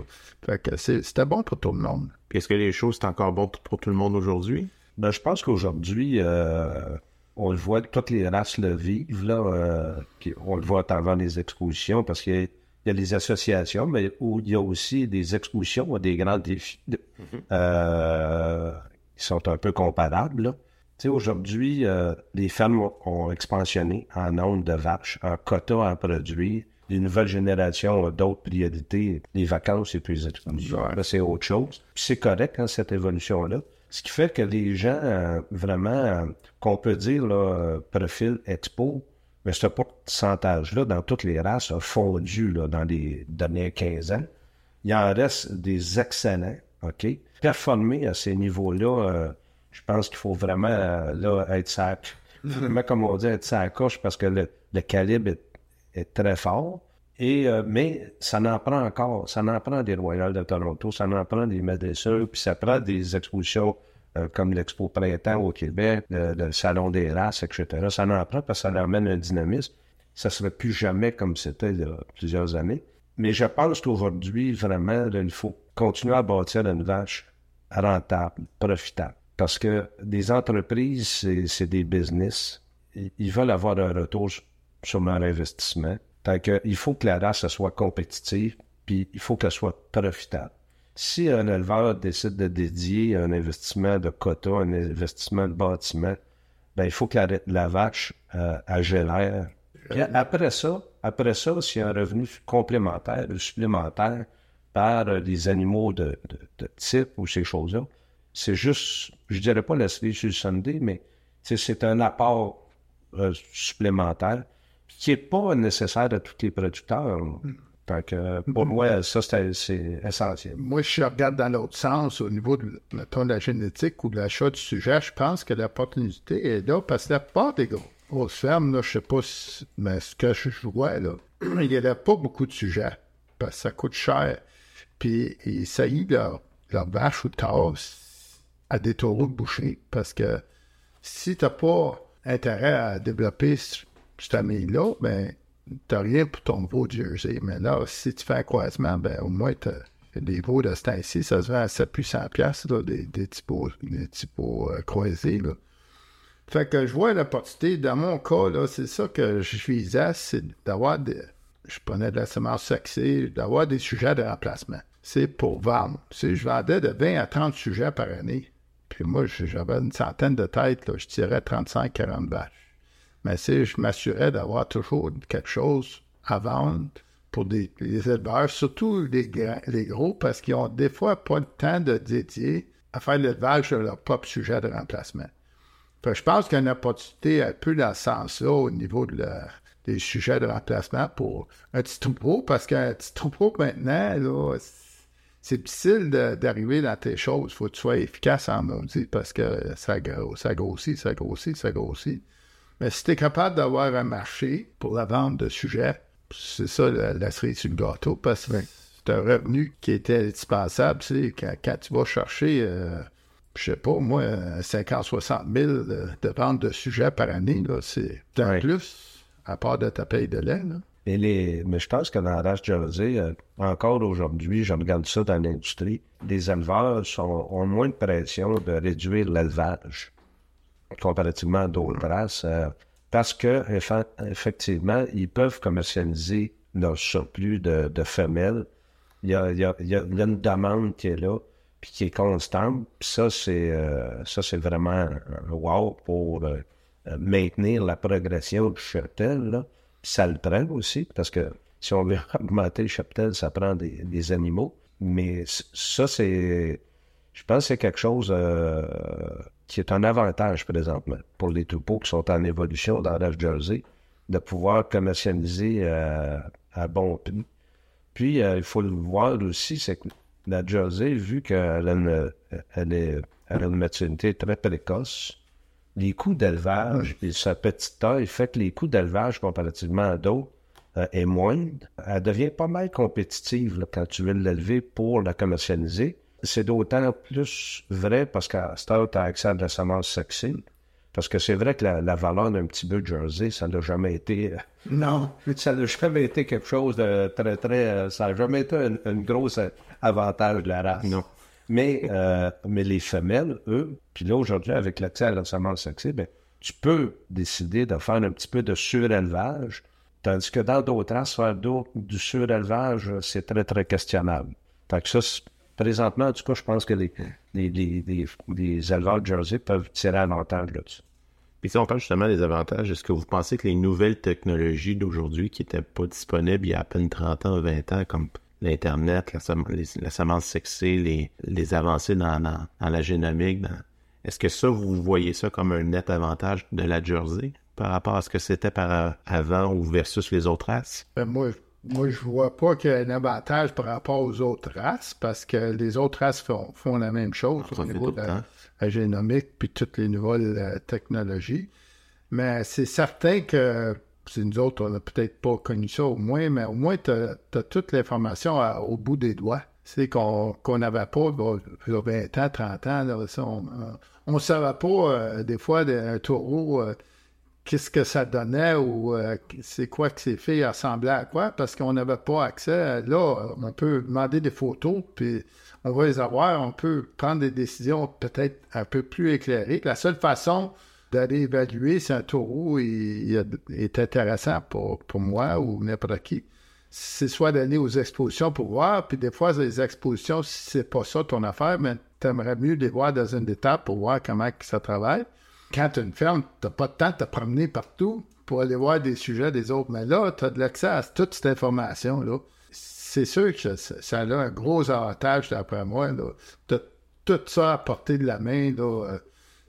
Fait que c'était bon pour tout le monde. Est-ce que les choses sont encore bonnes pour tout le monde aujourd'hui? Ben, je pense qu'aujourd'hui, euh, on le voit, toutes les races le vivent, là. Euh, on le voit avant les expositions parce qu'il il y a les associations, mais où il y a aussi des expositions, des grands défis Mhm. euh, qui sont un peu comparables. là. Tu sais, aujourd'hui, euh, les fermes ont, ont expansionné en nombre de vaches, en quota en produits. Les nouvelles générations ont d'autres priorités. Les vacances, expansion. Ouais. Là, c'est autre chose. Puis c'est correct, hein, cette évolution-là. Ce qui fait que les gens, euh, vraiment, euh, qu'on peut dire, là, euh, profil expo, mais ce pourcentage-là, dans toutes les races, a fondu là, dans les derniers 15 ans. Il en reste des excellents, OK? Performer à ces niveaux-là, euh, je pense qu'il faut vraiment euh, là, être sac. Vraiment, comme on dit, être sa coche parce que le, le calibre est, est très fort. Et, euh, mais ça n'en prend encore. Ça n'en prend des Royales de Toronto, ça n'en prend des Médecins, puis ça prend des expositions euh, comme l'Expo Printemps au Québec, le, le Salon des races, etc. Ça n'en prend parce que ça leur amène un dynamisme. Ça ne serait plus jamais comme c'était il y a plusieurs années. Mais je pense qu'aujourd'hui, vraiment, là, il faut continuer à bâtir une vache rentable, profitable. Parce que des entreprises, c'est- des business. Ils veulent avoir un retour sur- leur investissement. Que, il faut que la race soit compétitive, puis il faut qu'elle soit profitable. Si un éleveur décide de dédier un investissement de quota, un investissement de bâtiment, ben, il faut que la, la vache euh, elle génère. Puis après ça, après ça, s'il y a un revenu complémentaire ou supplémentaire par euh, des animaux de, de- de type ou ces choses-là, c'est juste, je dirais pas la cerise sur le Sunday, mais c'est un apport euh, supplémentaire qui n'est pas nécessaire à tous les producteurs. Fait que pour moi, ça, c'est essentiel. Moi, si je regarde dans l'autre sens, au niveau de, mettons, de la génétique ou de l'achat du sujet, je pense que l'opportunité est là parce que la plupart des gros- grosses fermes, là, je sais pas si, mais ce que je vois, là, il n'y a pas beaucoup de sujets parce que ça coûte cher. Puis, ils saillent leur, leur vache ou tasse à des taureaux de boucher parce que si tu n'as pas intérêt à développer ce- cette famille-là, ben, t'as rien pour ton veau de Jersey. Mais là, si tu fais un croisement, ben, au moins, t'as des veaux de ce temps-ci, ça se vend à 700 piastres, là, des, des veaux, des euh, croisés, là. Fait que je vois l'opportunité, dans mon cas, c'est ça que je visais, c'est d'avoir des, je prenais de la semence sexée, d'avoir des sujets de remplacement. C'est pour vendre. Tu sais, je vendais de 20 à 30 sujets par année. Puis moi, j'avais une centaine de têtes, là, je tirais 35-40 vaches. Mais c'est, je m'assurais d'avoir toujours quelque chose à vendre pour des, les éleveurs, surtout les, gros, parce qu'ils ont des fois pas le temps de dédier à faire l'élevage de leur propre sujet de remplacement. Je pense qu'il y a une opportunité un peu dans ce sens-là au niveau des sujets de remplacement pour un petit troupeau, parce qu'un petit troupeau maintenant, là, c'est difficile d'arriver dans tes choses. faut que tu sois efficace en maudit parce que ça, ça grossit, ça grossit, ça grossit. Mais si tu es capable d'avoir un marché pour la vente de sujets, c'est ça la, la cerise sur le gâteau parce que c'est un revenu qui était indispensable. Tu sais, quand, quand tu vas chercher, euh, je sais pas, moi, 50-60 000 de, de ventes de sujets par année, c'est un plus, à part de ta paye de lait. Là. Et les, mais je pense que dans la race Jersey, euh, encore aujourd'hui, je regarde ça dans l'industrie, les éleveurs ont moins de pression de réduire l'élevage comparativement à d'autres races euh, parce que effectivement, ils peuvent commercialiser leur surplus de, femelles. Il y, a, une demande qui est là, puis qui est constante. Ça, c'est euh, ça, c'est vraiment wow pour euh, maintenir la progression du cheptel. Là. Ça le prend aussi, parce que si on veut augmenter le cheptel, ça prend des, animaux. Mais ça, c'est. Je pense que c'est quelque chose euh, qui est un avantage présentement pour les troupeaux qui sont en évolution dans la Jersey, de pouvoir commercialiser euh, à bon prix. Puis, euh, il faut le voir aussi, c'est que la Jersey, vu qu'elle a elle a une maturité très précoce, les coûts d'élevage et sa petite taille fait que les coûts d'élevage comparativement à d'autres euh, est moindre. Elle devient pas mal compétitive là, quand tu veux l'élever pour la commercialiser. C'est d'autant plus vrai parce qu'à heure, tu as accès à de la semence sexy. Parce que c'est vrai que la, la valeur d'un petit bœuf Jersey, ça n'a jamais été... euh, Non. ça n'a jamais été quelque chose de très, très... euh, Ça n'a jamais été un, un gros avantage de la race. Non. Mais, euh, mais les femelles, eux, puis là, aujourd'hui, avec l'accès à semence sexy, ben, tu peux décider de faire un petit peu de surélevage Tandis que dans d'autres races, faire du surélevage, c'est très, très questionnable. Fait que ça, présentement, en tout cas, je pense que les, les, les, les éleveurs de Jersey peuvent tirer avantage là-dessus. Puis si on parle justement des avantages, est-ce que vous pensez que les nouvelles technologies d'aujourd'hui qui n'étaient pas disponibles il y a à peine 30 ans ou 20 ans, comme l'Internet, la, semence sexée, les, les avancées dans, dans, la génomique, est-ce que ça, vous voyez ça comme un net avantage de la Jersey par rapport à ce que c'était par avant ou versus les autres races? Ben moi, moi, je vois pas qu'il y ait un avantage par rapport aux autres races parce que les autres races font, font la même chose au niveau de la, génomique puis toutes les nouvelles euh, technologies. Mais c'est certain que nous autres, on n'a peut-être pas connu ça au moins, mais au moins, tu as, toute l'information au bout des doigts. C'est qu'on n'avait pas, bon, 20 ans, 30 ans, on ne savait pas, euh, des fois, un taureau, euh, qu'est-ce que ça donnait ou euh, c'est quoi que ces filles ressemblaient à quoi, parce qu'on n'avait pas accès. Là, on peut demander des photos, puis on va les avoir, on peut prendre des décisions peut-être un peu plus éclairées. La seule façon d'aller évaluer si un taureau est intéressant pour, pour moi ou n'importe qui, c'est soit d'aller aux expositions pour voir, puis des fois, les expositions, si c'est pas ça ton affaire, mais tu aimerais mieux les voir dans une étape pour voir comment ça travaille. Quand tu une ferme, tu n'as pas de temps de te promener partout pour aller voir des sujets des autres. Mais là, tu as de l'accès à toute cette information-là. C'est sûr que ça, a un gros avantage, d'après moi. Tu as tout ça à portée de la main. Là.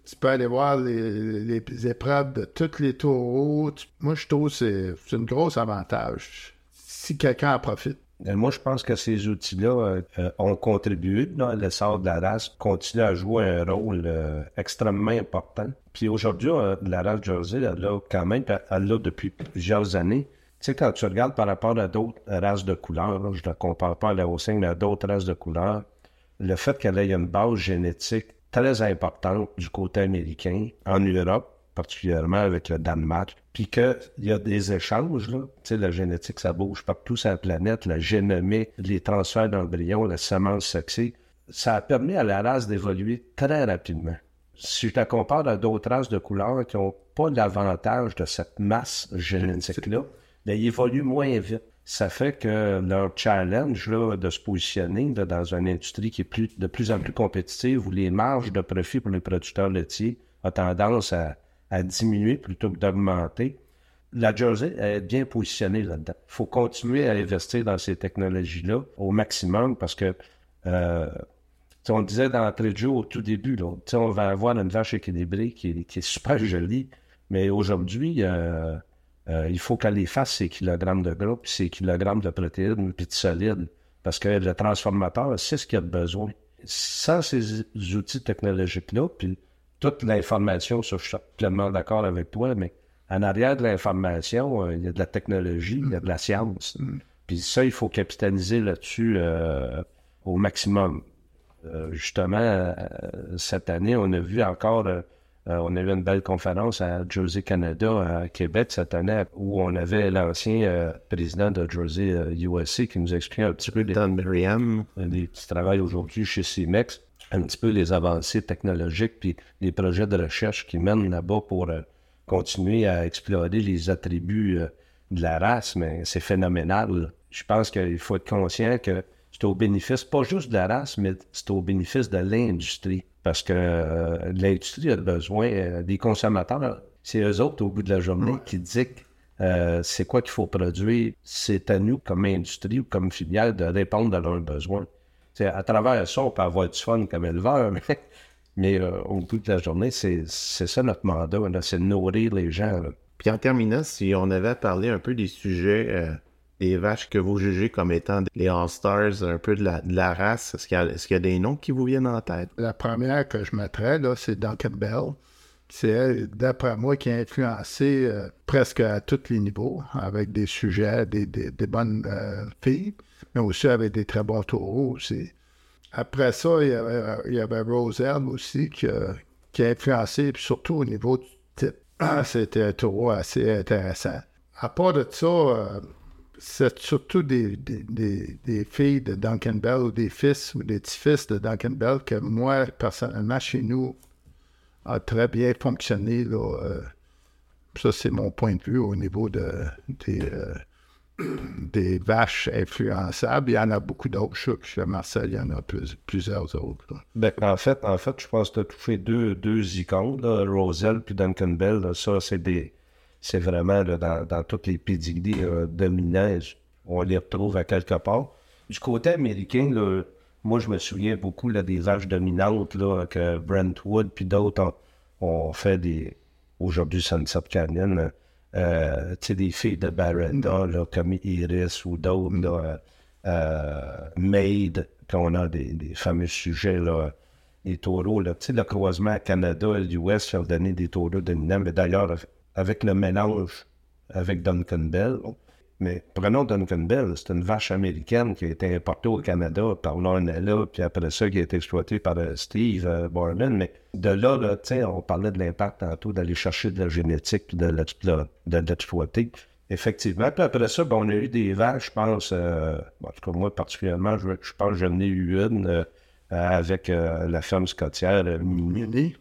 Tu peux aller voir les, épreuves de tous les taureaux. Moi, je trouve que c'est un gros avantage si quelqu'un en profite. Moi, je pense que ces outils-là euh, euh, ont contribué. Là, l'essor de la race continue à jouer un rôle euh, extrêmement important. Puis aujourd'hui, la race Jersey, elle a quand même, elle l'a depuis plusieurs années. Tu sais, quand tu regardes par rapport à d'autres races de couleurs, je ne compare pas à la Haussing, mais à d'autres races de couleurs, le fait qu'elle ait une base génétique très importante du côté américain, en Europe, particulièrement avec le Danemark, puis qu'il y a des échanges, là. Tu sais, la génétique, ça bouge partout sur la planète, la génomie, les transferts d'embryons, la semence sexée, ça a permis à la race d'évoluer très rapidement. Si je la compare à d'autres races de couleurs qui n'ont pas l'avantage de cette masse génétique-là, bien, ils évoluent moins vite. Ça fait que leur challenge là, de se positionner dans une industrie qui est de plus en plus compétitive, où les marges de profit pour les producteurs laitiers ont tendance à, diminuer plutôt que d'augmenter. La Jersey est bien positionnée là-dedans. Il faut continuer à investir dans ces technologies-là au maximum parce que, euh, on disait d'entrée de jeu au tout début, là, on va avoir une vache équilibrée qui est, super jolie, mais aujourd'hui, euh, euh, il faut qu'elle fasse ses kilogrammes de gras, puis ses kilogrammes de protéines, puis de solide, parce que le transformateur, c'est ce qu'il a besoin. Sans ces outils technologiques-là, puis toute l'information, ça, je suis pleinement d'accord avec toi, mais en arrière de l'information, euh, il y a de la technologie, il y a de la science. Mm. Puis ça, il faut capitaliser là-dessus euh, au maximum. Euh, justement, cette année, on a vu encore, on a eu une belle conférence à Jersey Canada, à Québec cette année, où on avait l'ancien président de Jersey USA qui nous expliquait un petit peu les, Dan Merriam. les petits travail aujourd'hui chez CIMEX un petit peu les avancées technologiques puis les projets de recherche qui mènent là-bas pour euh, continuer à explorer les attributs euh, de la race, mais c'est phénoménal. Je pense qu'il faut être conscient que c'est au bénéfice, pas juste de la race, mais c'est au bénéfice de l'industrie. Parce que euh, l'industrie a besoin des consommateurs. C'est eux autres, au bout de la journée, qui dictent c'est quoi qu'il faut produire. C'est à nous, comme industrie ou comme filiale, de répondre à leurs besoins à travers ça, on peut avoir du fun comme éleveur, mais, euh, au bout de la journée, c'est ça notre mandat, c'est de nourrir les gens. Puis en terminant, si on avait parlé un peu des sujets, euh, des vaches que vous jugez comme étant les All-Stars, un peu de la, race, est-ce qu'il y, a des noms qui vous viennent en tête? La première que je mettrais, c'est Duncan Bell. C'est elle, d'après moi, qui a influencé euh, presque à tous les niveaux, avec des sujets, des, bonnes filles mais aussi avec des très bons taureaux aussi. Après ça, il y avait, il y aussi qui, a influencé, surtout au niveau du type. Ah, c'était un taureau assez intéressant. À part de ça, euh, c'est surtout des, des, filles de Duncan Bell ou des fils ou des petits-fils de Duncan Bell que moi, personnellement, chez nous, a très bien fonctionné. Là, euh, Ça, c'est mon point de vue au niveau de, des, euh, des vaches influençables. Il y en a beaucoup d'autres. Je chez Marcel, il y en a plusieurs autres. Ben, en, fait, en fait, je pense que tu as touché deux, deux icônes, Roselle puis Duncan Bell. ça, c'est des. C'est vraiment dans, dans toutes les pédigrees euh, dominants, on les retrouve à quelque part. Du côté américain, moi, je me souviens beaucoup là, des vaches dominantes là, que Brentwood puis d'autres ont, fait des. Aujourd'hui, Sunset Canyon. Euh, tu sais, des filles de Barrenda, là, comme Iris ou d'autres, là, euh, Maid, qu'on a des, des, fameux sujets, là, les taureaux, là, tu sais, le croisement Canada et l'US ont donné des taureaux dominants, mais d'ailleurs, avec le mélange avec Duncan Bell, mais prenons Duncan Bell, c'est une vache américaine qui a été importée au Canada par Lornella, puis après ça, qui a été exploitée par euh, Steve euh, Borman. Mais de là, là on parlait de l'impact tantôt d'aller chercher de la génétique puis de l'exploiter. Effectivement. Puis après ça, ben, on a eu des vaches, je pense, euh, en tout cas moi particulièrement, je, pense que j'en ai eu une avec la ferme scotière Mini,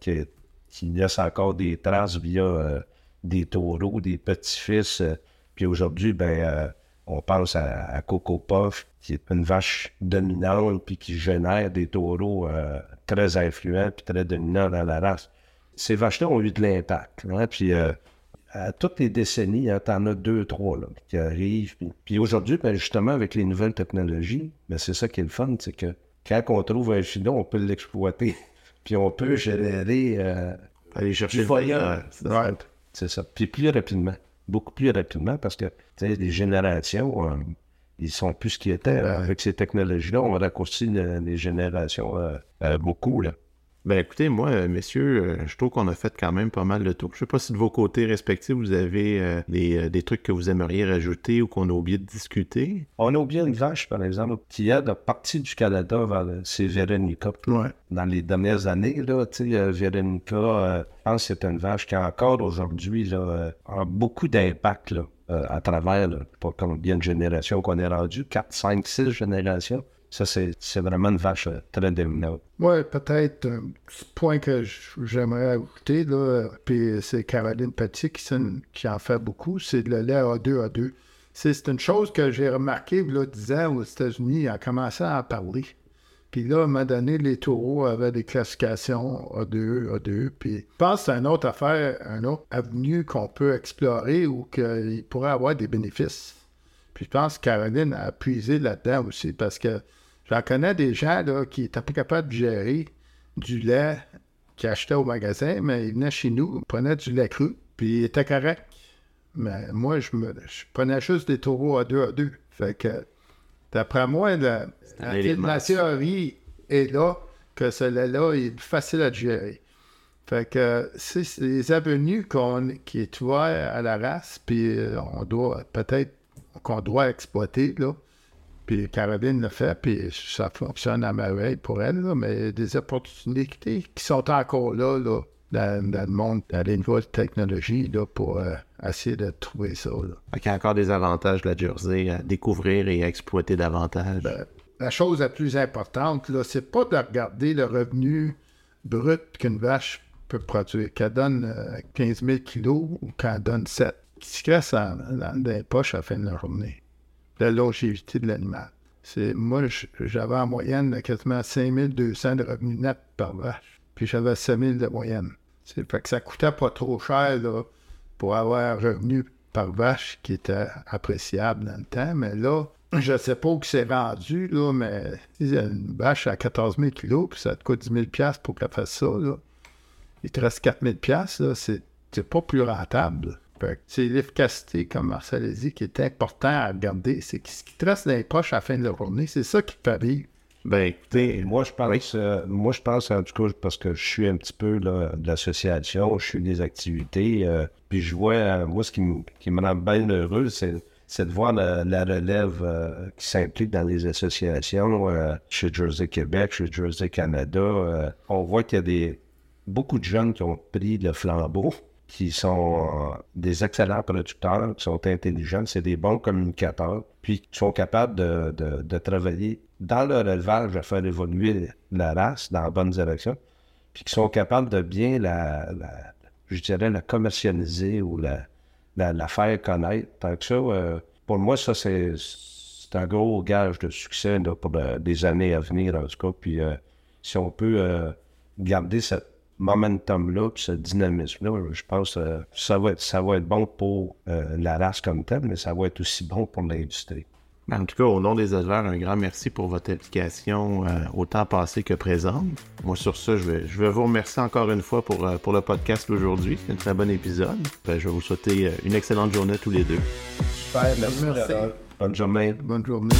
qui, qui, laisse encore des traces via des taureaux, des petits-fils. Puis aujourd'hui, ben, euh, on pense à, Coco Puff, qui est une vache dominante, puis qui génère des taureaux euh, très influents, puis très dominants dans la race. Ces vaches-là ont eu de l'impact. Hein, puis euh, à toutes les décennies, hein, t'en as deux, trois là, qui arrivent. Puis, aujourd'hui, ben, justement, avec les nouvelles technologies, ben, c'est ça qui est le fun, c'est que quand on trouve un filon, on peut l'exploiter. puis on peut générer... Aller chercher le foyer. C'est ça. Puis plus rapidement beaucoup plus rapidement parce que les générations, euh, ils sont plus ce qu'ils étaient. Avec ces technologies-là, on raccourcit les générations euh, euh, beaucoup. Là. Ben écoutez, moi, euh, messieurs, euh, je trouve qu'on a fait quand même pas mal de tour. Je sais pas si de vos côtés respectifs, vous avez euh, des, trucs que vous aimeriez rajouter ou qu'on a oublié de discuter. On a oublié une vache, par exemple, qui a de partie du Canada vers c'est Véronica. Ouais. Dans les dernières années, là, tu sais, Véronica, je pense que c'est une vache qui encore aujourd'hui a beaucoup d'impact à travers, pas combien de générations qu'on est rendu, 4, 5, 6 générations. Ça, c'est vraiment une vache euh, très dominante. Oui, peut-être un petit point que j'aimerais ajouter, là, puis c'est Caroline Petit qui, en fait beaucoup, c'est le lait A2A2. C'est une chose que j'ai remarqué, là, 10 ans aux États-Unis, a commencé à en parler. Puis là, à un moment donné, les taureaux avaient des classifications A2, A2. Puis je pense que c'est une autre affaire, un autre avenue qu'on peut explorer ou qu'il pourrait avoir des bénéfices. Puis je pense que Caroline a puisé là-dedans aussi parce que J'en connais des gens là, qui n'étaient pas capables de gérer du lait qu'ils achetaient au magasin, mais ils venaient chez nous, ils prenaient du lait cru, puis ils étaient corrects. Mais moi, je, me, je prenais juste des taureaux à deux à deux. Fait que, d'après moi, la, la, théorie est là que ce lait-là est facile à gérer. Fait que c'est les avenues qu'on, qui est ouvert à la race, puis euh, on doit peut-être qu'on doit exploiter, là. Puis Caroline le fait, puis ça fonctionne à merveille pour elle, mais des opportunités qui sont encore là, là dans, le monde, dans les nouvelles technologies, là, pour euh, essayer de trouver ça. Là. Il y a encore des avantages de la Jersey à découvrir et à exploiter davantage. Ben, la chose la plus importante, là, c'est pas de regarder le revenu brut qu'une vache peut produire, qu'elle donne 15 000 kilos ou qu'elle donne 7. Qui se casse dans, dans les poches à la fin de la journée la longévité de l'animal. Moi, j'avais en moyenne quasiment 5200 de revenus nets par vache, puis j'avais 5000 de moyenne. C'est, fait que ça coûtait pas trop cher pour avoir un revenu par vache qui était appréciable dans le temps, mais là, je ne sais pas où c'est rendu, là, mais une vache à 14 000 kilos, puis ça te coûte 10 000 pour qu'elle fasse ça, là. il te reste 4 000 là, c'est, c'est pas plus rentable. C'est l'efficacité, comme Marcel a dit, qui est important à regarder. C'est ce qui dans les poches à la fin de la journée. C'est ça qui fait Ben, écoutez, moi, je pense, euh, moi, je pense, en tout cas, parce que je suis un petit peu là, de l'association, je suis des activités, euh, puis je vois, euh, moi, ce qui, me rend bien heureux, c'est de voir la, relève qui s'implique dans les associations chez Jersey Québec, chez Jersey Canada. on voit qu'il y a des, beaucoup de jeunes qui ont pris le flambeau qui sont euh, des excellents producteurs, qui sont intelligents, c'est des bons communicateurs, puis qui sont capables de, travailler dans leur élevage à faire évoluer la race dans la bonne direction, puis qui sont capables de bien la, je dirais, la commercialiser ou la, faire connaître. Tant que ça, euh, pour moi, ça, c'est un gros gage de succès pour des années à venir, en tout cas. Puis euh, si on peut euh, garder ce momentum-là, ce dynamisme-là, je pense que ça, va être, ça va être bon pour la race comme telle, mais ça va être aussi bon pour l'industrie. Ben, en tout cas, au nom des éleveurs, un grand merci pour votre implication, euh, au temps passé que présent. Moi, sur ça, je vais, je vais vous remercier encore une fois pour, euh, pour le podcast d'aujourd'hui. C'est un très bon épisode. Ben, je vais vous souhaiter euh, une excellente journée tous les deux. Super, merci. merci. Bonne journée. Bonne journée.